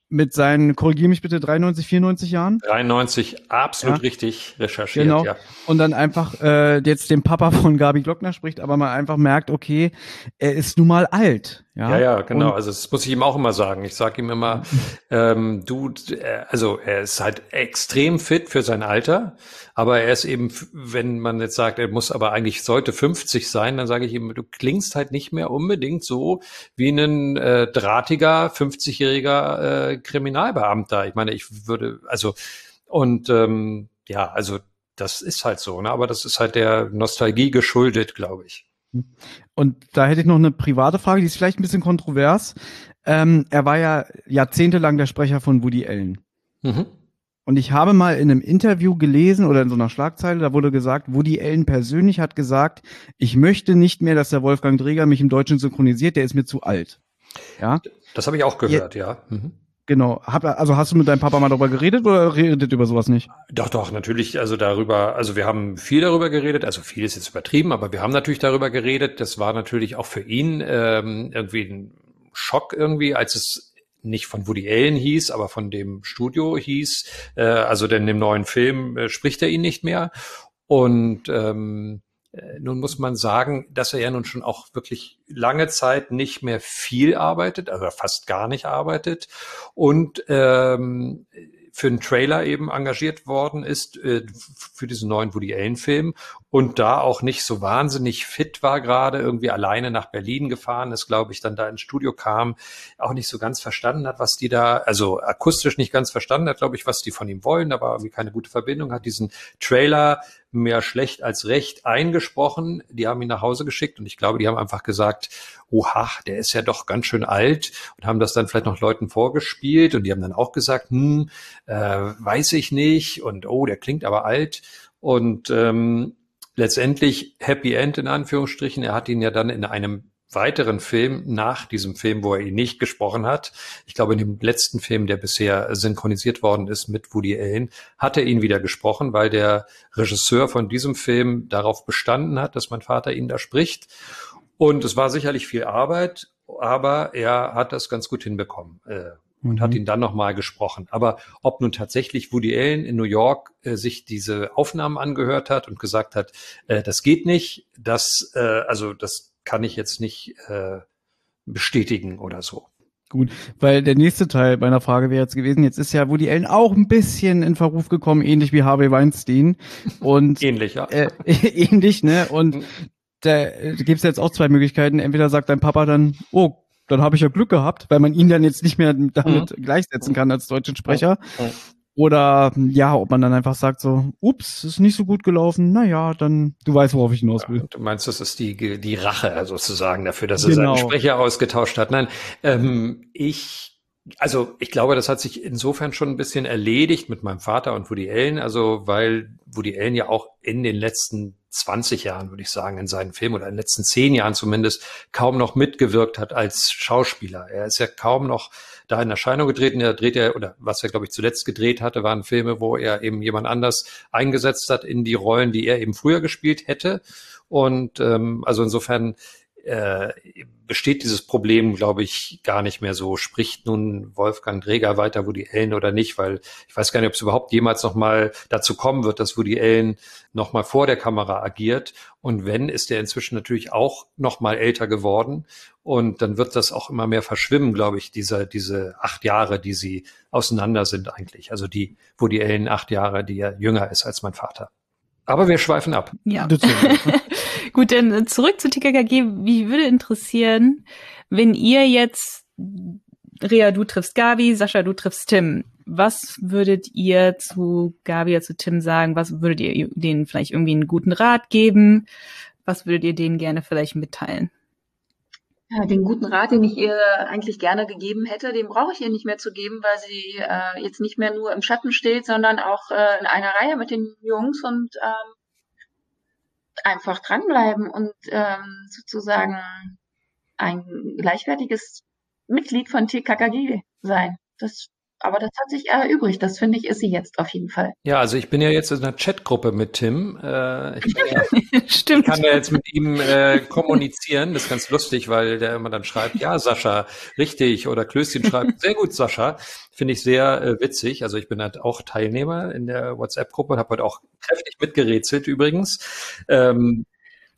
mit seinen, korrigiere mich bitte, 93, 94 Jahren? 93, absolut ja. richtig recherchiert, genau. ja. Und dann einfach äh, jetzt den Papa von Gabi Glockner spricht, aber man einfach merkt, okay, er ist nun mal alt. Ja, ja, ja genau. Und also das muss ich ihm auch immer sagen. Ich sage ihm immer, ähm, du, äh, also er ist halt extrem fit für sein Alter, aber er ist eben, wenn man jetzt sagt, er muss aber eigentlich sollte 50 sein, dann sage ich ihm, du klingst halt nicht mehr unbedingt so wie ein äh, drahtiger 50-jähriger äh, Kriminalbeamter. Ich meine, ich würde, also und ähm, ja, also das ist halt so, ne? aber das ist halt der Nostalgie geschuldet, glaube ich. Und da hätte ich noch eine private Frage, die ist vielleicht ein bisschen kontrovers. Ähm, er war ja jahrzehntelang der Sprecher von Woody Allen. Mhm. Und ich habe mal in einem Interview gelesen oder in so einer Schlagzeile, da wurde gesagt, Woody Allen persönlich hat gesagt, ich möchte nicht mehr, dass der Wolfgang Dreger mich im Deutschen synchronisiert, der ist mir zu alt. Ja. Das habe ich auch gehört, ja. ja. Mhm. Genau. Hab, also hast du mit deinem Papa mal darüber geredet oder redet über sowas nicht? Doch, doch, natürlich. Also darüber, also wir haben viel darüber geredet. Also viel ist jetzt übertrieben, aber wir haben natürlich darüber geredet. Das war natürlich auch für ihn ähm, irgendwie ein Schock irgendwie, als es nicht von Woody Allen hieß, aber von dem Studio hieß. Äh, also denn im neuen Film äh, spricht er ihn nicht mehr. Und ähm, äh, nun muss man sagen, dass er ja nun schon auch wirklich lange Zeit nicht mehr viel arbeitet, also fast gar nicht arbeitet und ähm, für einen Trailer eben engagiert worden ist äh, für diesen neuen Woody Allen Film und da auch nicht so wahnsinnig fit war gerade irgendwie alleine nach Berlin gefahren ist, glaube ich, dann da ins Studio kam, auch nicht so ganz verstanden hat, was die da, also akustisch nicht ganz verstanden hat, glaube ich, was die von ihm wollen, war irgendwie keine gute Verbindung, hat. Diesen Trailer mehr schlecht als recht eingesprochen. Die haben ihn nach Hause geschickt und ich glaube, die haben einfach gesagt, oha, der ist ja doch ganz schön alt und haben das dann vielleicht noch Leuten vorgespielt und die haben dann auch gesagt, hm, äh, weiß ich nicht und oh, der klingt aber alt und ähm, letztendlich Happy End in Anführungsstrichen. Er hat ihn ja dann in einem weiteren Film nach diesem Film, wo er ihn nicht gesprochen hat. Ich glaube, in dem letzten Film, der bisher synchronisiert worden ist mit Woody Allen, hat er ihn wieder gesprochen, weil der Regisseur von diesem Film darauf bestanden hat, dass mein Vater ihn da spricht. Und es war sicherlich viel Arbeit, aber er hat das ganz gut hinbekommen. Äh, und mhm. hat ihn dann nochmal gesprochen. Aber ob nun tatsächlich Woody Allen in New York äh, sich diese Aufnahmen angehört hat und gesagt hat, äh, das geht nicht, das, äh, also das kann ich jetzt nicht äh, bestätigen oder so. Gut, weil der nächste Teil meiner Frage wäre jetzt gewesen, jetzt ist ja Woody Allen auch ein bisschen in Verruf gekommen, ähnlich wie Harvey Weinstein. Und ähnlich, ja. Äh, ähnlich, ne? Und mhm. da äh, gibt es jetzt auch zwei Möglichkeiten. Entweder sagt dein Papa dann, oh, dann habe ich ja Glück gehabt, weil man ihn dann jetzt nicht mehr damit mhm. gleichsetzen kann als deutschen Sprecher. Mhm. Oder ja, ob man dann einfach sagt so, ups, ist nicht so gut gelaufen, naja, dann, du weißt, worauf ich hinaus will. Ja, du meinst, das ist die, die Rache sozusagen dafür, dass er genau. seinen Sprecher ausgetauscht hat. Nein, ähm, ich, also ich glaube, das hat sich insofern schon ein bisschen erledigt mit meinem Vater und Woody Allen, also weil Woody Allen ja auch in den letzten 20 Jahren, würde ich sagen, in seinen Filmen oder in den letzten zehn Jahren zumindest kaum noch mitgewirkt hat als Schauspieler. Er ist ja kaum noch da in Erscheinung getreten. Er dreht ja, oder was er, glaube ich, zuletzt gedreht hatte, waren Filme, wo er eben jemand anders eingesetzt hat in die Rollen, die er eben früher gespielt hätte. Und ähm, also insofern äh, besteht dieses Problem, glaube ich, gar nicht mehr so. Spricht nun Wolfgang Dreger weiter Woody Allen oder nicht, weil ich weiß gar nicht, ob es überhaupt jemals nochmal dazu kommen wird, dass Woody Allen nochmal vor der Kamera agiert. Und wenn, ist er inzwischen natürlich auch nochmal älter geworden. Und dann wird das auch immer mehr verschwimmen, glaube ich, diese, diese acht Jahre, die sie auseinander sind eigentlich. Also die Woody Allen acht Jahre, die er jünger ist als mein Vater. Aber wir schweifen ab. Ja. Gut, dann zurück zu TKKG. Wie würde interessieren, wenn ihr jetzt, Rea, du triffst Gabi, Sascha, du triffst Tim. Was würdet ihr zu Gabi oder zu Tim sagen? Was würdet ihr denen vielleicht irgendwie einen guten Rat geben? Was würdet ihr denen gerne vielleicht mitteilen? Ja, den guten Rat, den ich ihr eigentlich gerne gegeben hätte, den brauche ich ihr nicht mehr zu geben, weil sie äh, jetzt nicht mehr nur im Schatten steht, sondern auch äh, in einer Reihe mit den Jungs und ähm, einfach dranbleiben und ähm, sozusagen ein gleichwertiges Mitglied von TKKG sein. Das aber das hat sich erübrigt. Das finde ich, ist sie jetzt auf jeden Fall. Ja, also ich bin ja jetzt in einer Chatgruppe mit Tim. Äh, ich, ja, Stimmt. kann ja jetzt mit ihm äh, kommunizieren. Das ist ganz lustig, weil der immer dann schreibt, ja, Sascha, richtig. Oder Klößchen schreibt, sehr gut, Sascha. Finde ich sehr äh, witzig. Also ich bin halt auch Teilnehmer in der WhatsApp-Gruppe und habe heute auch kräftig mitgerätselt übrigens. Ähm,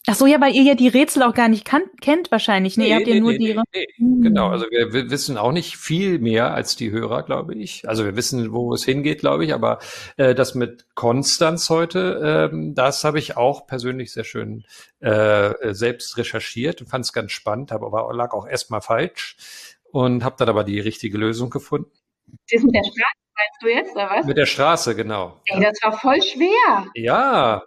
Ach so, ja, weil ihr ja die Rätsel auch gar nicht kan kennt wahrscheinlich. Ne? Nee, ihr habt ja nee, nur nee, die. Nee, hm. Genau, also wir, wir, wissen auch nicht viel mehr als die Hörer, glaube ich. Also wir wissen, wo es hingeht, glaube ich. Aber äh, das mit Konstanz heute, ähm, das habe ich auch persönlich sehr schön äh, selbst recherchiert und fand es ganz spannend, aber lag auch erstmal falsch und habe dann aber die richtige Lösung gefunden. Das mit der Straße meinst du jetzt, oder was? Mit der Straße, genau. Ey, das war voll schwer. Ja,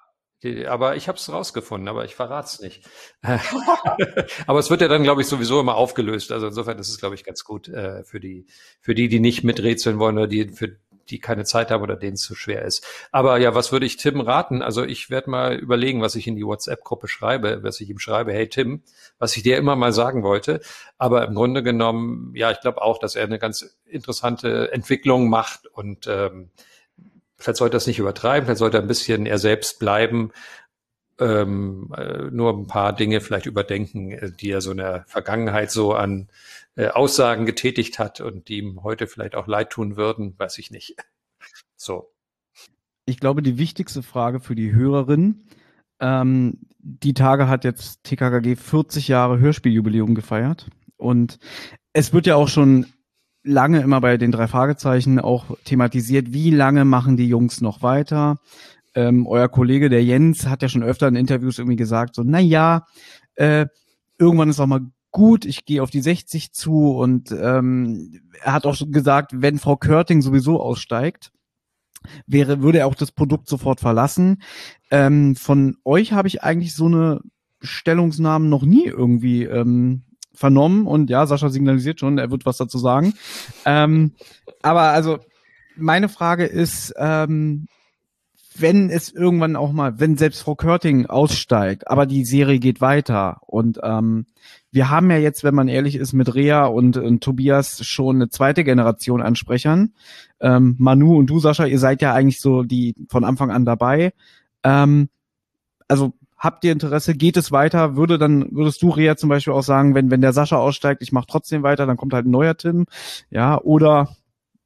aber ich habe es rausgefunden, aber ich verrate es nicht. aber es wird ja dann, glaube ich, sowieso immer aufgelöst. Also insofern ist es, glaube ich, ganz gut äh, für die, für die, die nicht miträtseln wollen oder die, für die keine Zeit haben oder denen es zu schwer ist. Aber ja, was würde ich Tim raten? Also ich werde mal überlegen, was ich in die WhatsApp-Gruppe schreibe, was ich ihm schreibe. Hey Tim, was ich dir immer mal sagen wollte. Aber im Grunde genommen, ja, ich glaube auch, dass er eine ganz interessante Entwicklung macht und ähm, Vielleicht sollte er es nicht übertreiben, vielleicht sollte er ein bisschen er selbst bleiben, ähm, äh, nur ein paar Dinge vielleicht überdenken, äh, die er so in der Vergangenheit so an äh, Aussagen getätigt hat und die ihm heute vielleicht auch leid tun würden, weiß ich nicht. So. Ich glaube, die wichtigste Frage für die Hörerin, ähm, die Tage hat jetzt TKKG 40 Jahre Hörspieljubiläum gefeiert und es wird ja auch schon lange immer bei den drei Fragezeichen auch thematisiert, wie lange machen die Jungs noch weiter? Ähm, euer Kollege, der Jens, hat ja schon öfter in Interviews irgendwie gesagt, so, na ja, äh, irgendwann ist auch mal gut, ich gehe auf die 60 zu und ähm, er hat auch schon gesagt, wenn Frau Körting sowieso aussteigt, wäre, würde er auch das Produkt sofort verlassen. Ähm, von euch habe ich eigentlich so eine Stellungsnahmen noch nie irgendwie ähm, vernommen und ja, Sascha signalisiert schon, er wird was dazu sagen. Ähm, aber also meine Frage ist, ähm, wenn es irgendwann auch mal, wenn selbst Frau Körting aussteigt, aber die Serie geht weiter und ähm, wir haben ja jetzt, wenn man ehrlich ist, mit Rea und, und Tobias schon eine zweite Generation Ansprechern. Ähm, Manu und du, Sascha, ihr seid ja eigentlich so die von Anfang an dabei. Ähm, also habt ihr Interesse, geht es weiter? Würde dann, würdest du, Rea, zum Beispiel auch sagen, wenn, wenn der Sascha aussteigt, ich mache trotzdem weiter, dann kommt halt ein neuer Tim. Ja, oder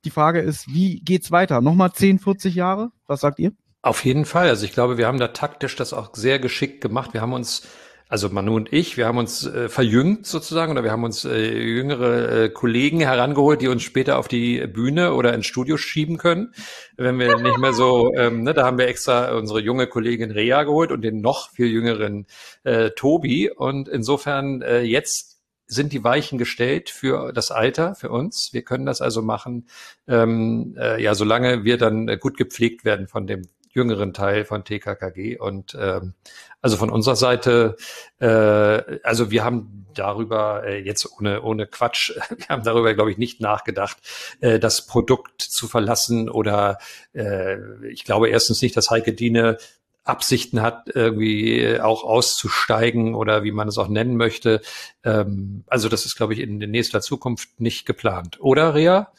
die Frage ist, wie geht's weiter? Nochmal 10, 40 Jahre? Was sagt ihr? Auf jeden Fall. Also ich glaube, wir haben da taktisch das auch sehr geschickt gemacht. Wir haben uns also Manu und ich, wir haben uns äh, verjüngt sozusagen oder wir haben uns äh, jüngere äh, Kollegen herangeholt, die uns später auf die Bühne oder ins Studio schieben können, wenn wir nicht mehr so, ähm, ne, da haben wir extra unsere junge Kollegin Rea geholt und den noch viel jüngeren äh, Tobi und insofern äh, jetzt sind die Weichen gestellt für das Alter, für uns. Wir können das also machen, ähm, äh, ja, solange wir dann äh, gut gepflegt werden von dem jüngeren Teil von TKKG. Und ähm, also von unserer Seite, äh, also wir haben darüber äh, jetzt ohne, ohne Quatsch, wir haben darüber, glaube ich, nicht nachgedacht, äh, das Produkt zu verlassen oder äh, ich glaube erstens nicht, dass Heike Diene Absichten hat, irgendwie auch auszusteigen oder wie man es auch nennen möchte. Ähm, also das ist, glaube ich, in, in nächster Zukunft nicht geplant. Oder, Rea?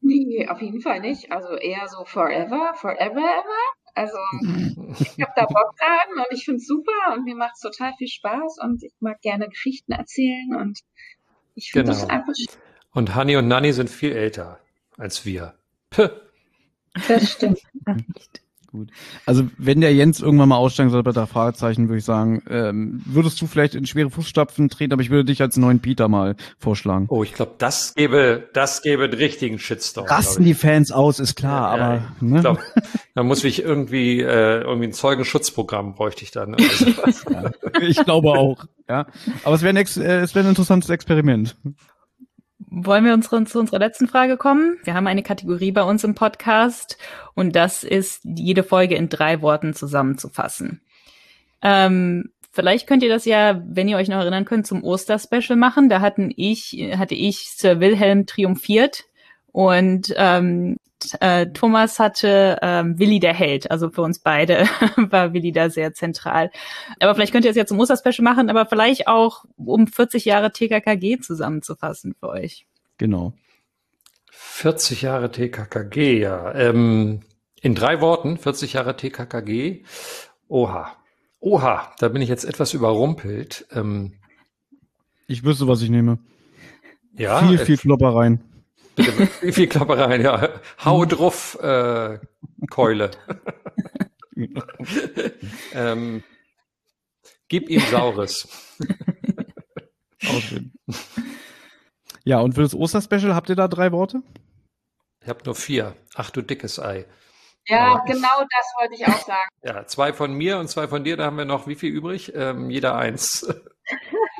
Nee, auf jeden Fall nicht. Also eher so forever, forever, ever. Also ich habe da Bock dran und ich finde es super und mir macht es total viel Spaß und ich mag gerne Geschichten erzählen und ich finde Genau. das einfach Und Hanni und Nanni sind viel älter als wir. Puh. das stimmt. Gut. Also wenn der Jens irgendwann mal aussteigen soll bei der Fragezeichen, würde ich sagen, ähm, würdest du vielleicht in schwere Fußstapfen treten, aber ich würde dich als neuen Peter mal vorschlagen. Oh, ich glaube, das gäbe, das gäbe einen richtigen Shitstorm. Rasten ich. die Fans aus, ist klar, Ja, aber Ich ne? glaube, da muss ich irgendwie, äh, irgendwie ein Zeugenschutzprogramm bräuchte ich dann. oder sowas. ich glaube auch. Ja, aber es wäre ein, äh, es wäre ein interessantes Experiment. Wollen wir uns zu unserer letzten Frage kommen? Wir haben eine Kategorie bei uns im Podcast und das ist, jede Folge in drei Worten zusammenzufassen. Ähm, vielleicht könnt ihr das ja, wenn ihr euch noch erinnern könnt, zum Osterspecial machen. Da hatten ich, hatte ich Sir Wilhelm triumphiert und ähm, äh, Thomas hatte ähm, Willi der Held. Also für uns beide war Willi da sehr zentral. Aber vielleicht könnt ihr es ja zum Osterspecial machen, aber vielleicht auch um 40 Jahre TKKG zusammenzufassen für euch. Genau. 40 Jahre TKKG, ja. Ähm, in drei Worten, 40 Jahre TKKG. Oha. Oha, da bin ich jetzt etwas überrumpelt. Ähm, Ich wüsste, was ich nehme. ja, viel, äh, viel Kloppereien. Bitte, viel, viel Klappereien, ja. Hau drauf, äh, Keule. ähm, gib ihm Saures. Auch schön. Ja, und für das Osterspecial habt ihr da drei Worte? Ich habe nur vier. Ach du dickes Ei. Ja, Aber- genau das wollte ich auch sagen. Ja, zwei von mir und zwei von dir. Da haben wir noch wie viel übrig? Ähm, jeder eins.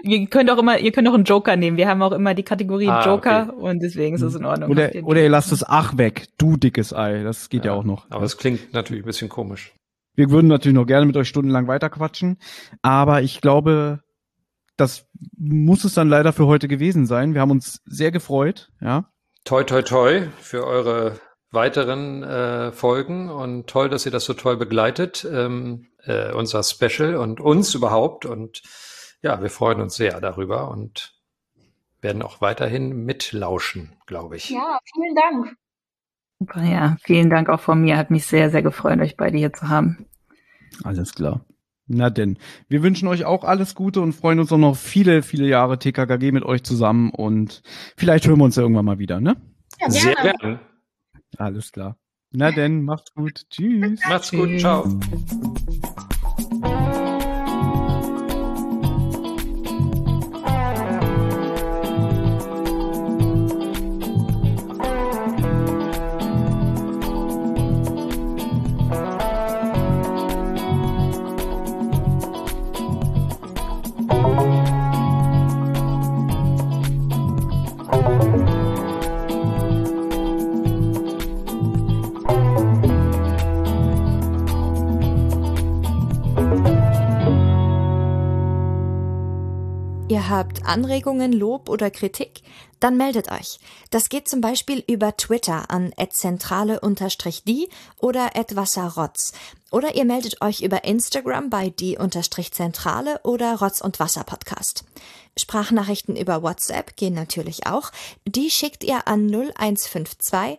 Ihr könnt auch immer, ihr könnt auch einen Joker nehmen. Wir haben auch immer die Kategorie Ah, Joker und deswegen ist es in Ordnung. Oder, oder ihr lasst es Ach weg, du dickes Ei. Das geht ja, auch noch. Aber es klingt natürlich ein bisschen komisch. Wir würden natürlich noch gerne mit euch stundenlang weiterquatschen, aber ich glaube, das muss es dann leider für heute gewesen sein. Wir haben uns sehr gefreut, ja. Toi, toi, toi für eure weiteren äh, Folgen und toll, dass ihr das so toll begleitet, ähm, äh, unser Special und uns überhaupt. Und ja, wir freuen uns sehr darüber und werden auch weiterhin mitlauschen, glaube ich. Ja, vielen Dank. Super, ja, vielen Dank auch von mir. Hat mich sehr, sehr gefreut, euch beide hier zu haben. Alles klar. Na denn, wir wünschen euch auch alles Gute und freuen uns auch noch viele, viele Jahre TKKG mit euch zusammen und vielleicht hören wir uns ja irgendwann mal wieder, ne? Ja, Sehr gerne. gern. Alles klar. Na denn, macht's gut. Tschüss. Macht's gut. Ciao. Habt Anregungen, Lob oder Kritik? Dann meldet euch. Das geht zum Beispiel über Twitter an @zentrale_die oder @wasserrotz. Oder ihr meldet euch über Instagram bei die_zentrale oder Rotz und Wasser Podcast. Sprachnachrichten über WhatsApp gehen natürlich auch. Die schickt ihr an 0152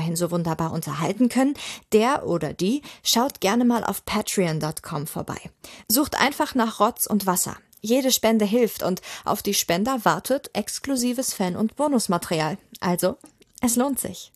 weiterhin so wunderbar unterhalten können, der oder die schaut gerne mal auf patreon.com vorbei. Sucht einfach nach Rotz und Wasser. Jede Spende hilft und auf die Spender wartet exklusives Fan- und Bonusmaterial. Also, es lohnt sich.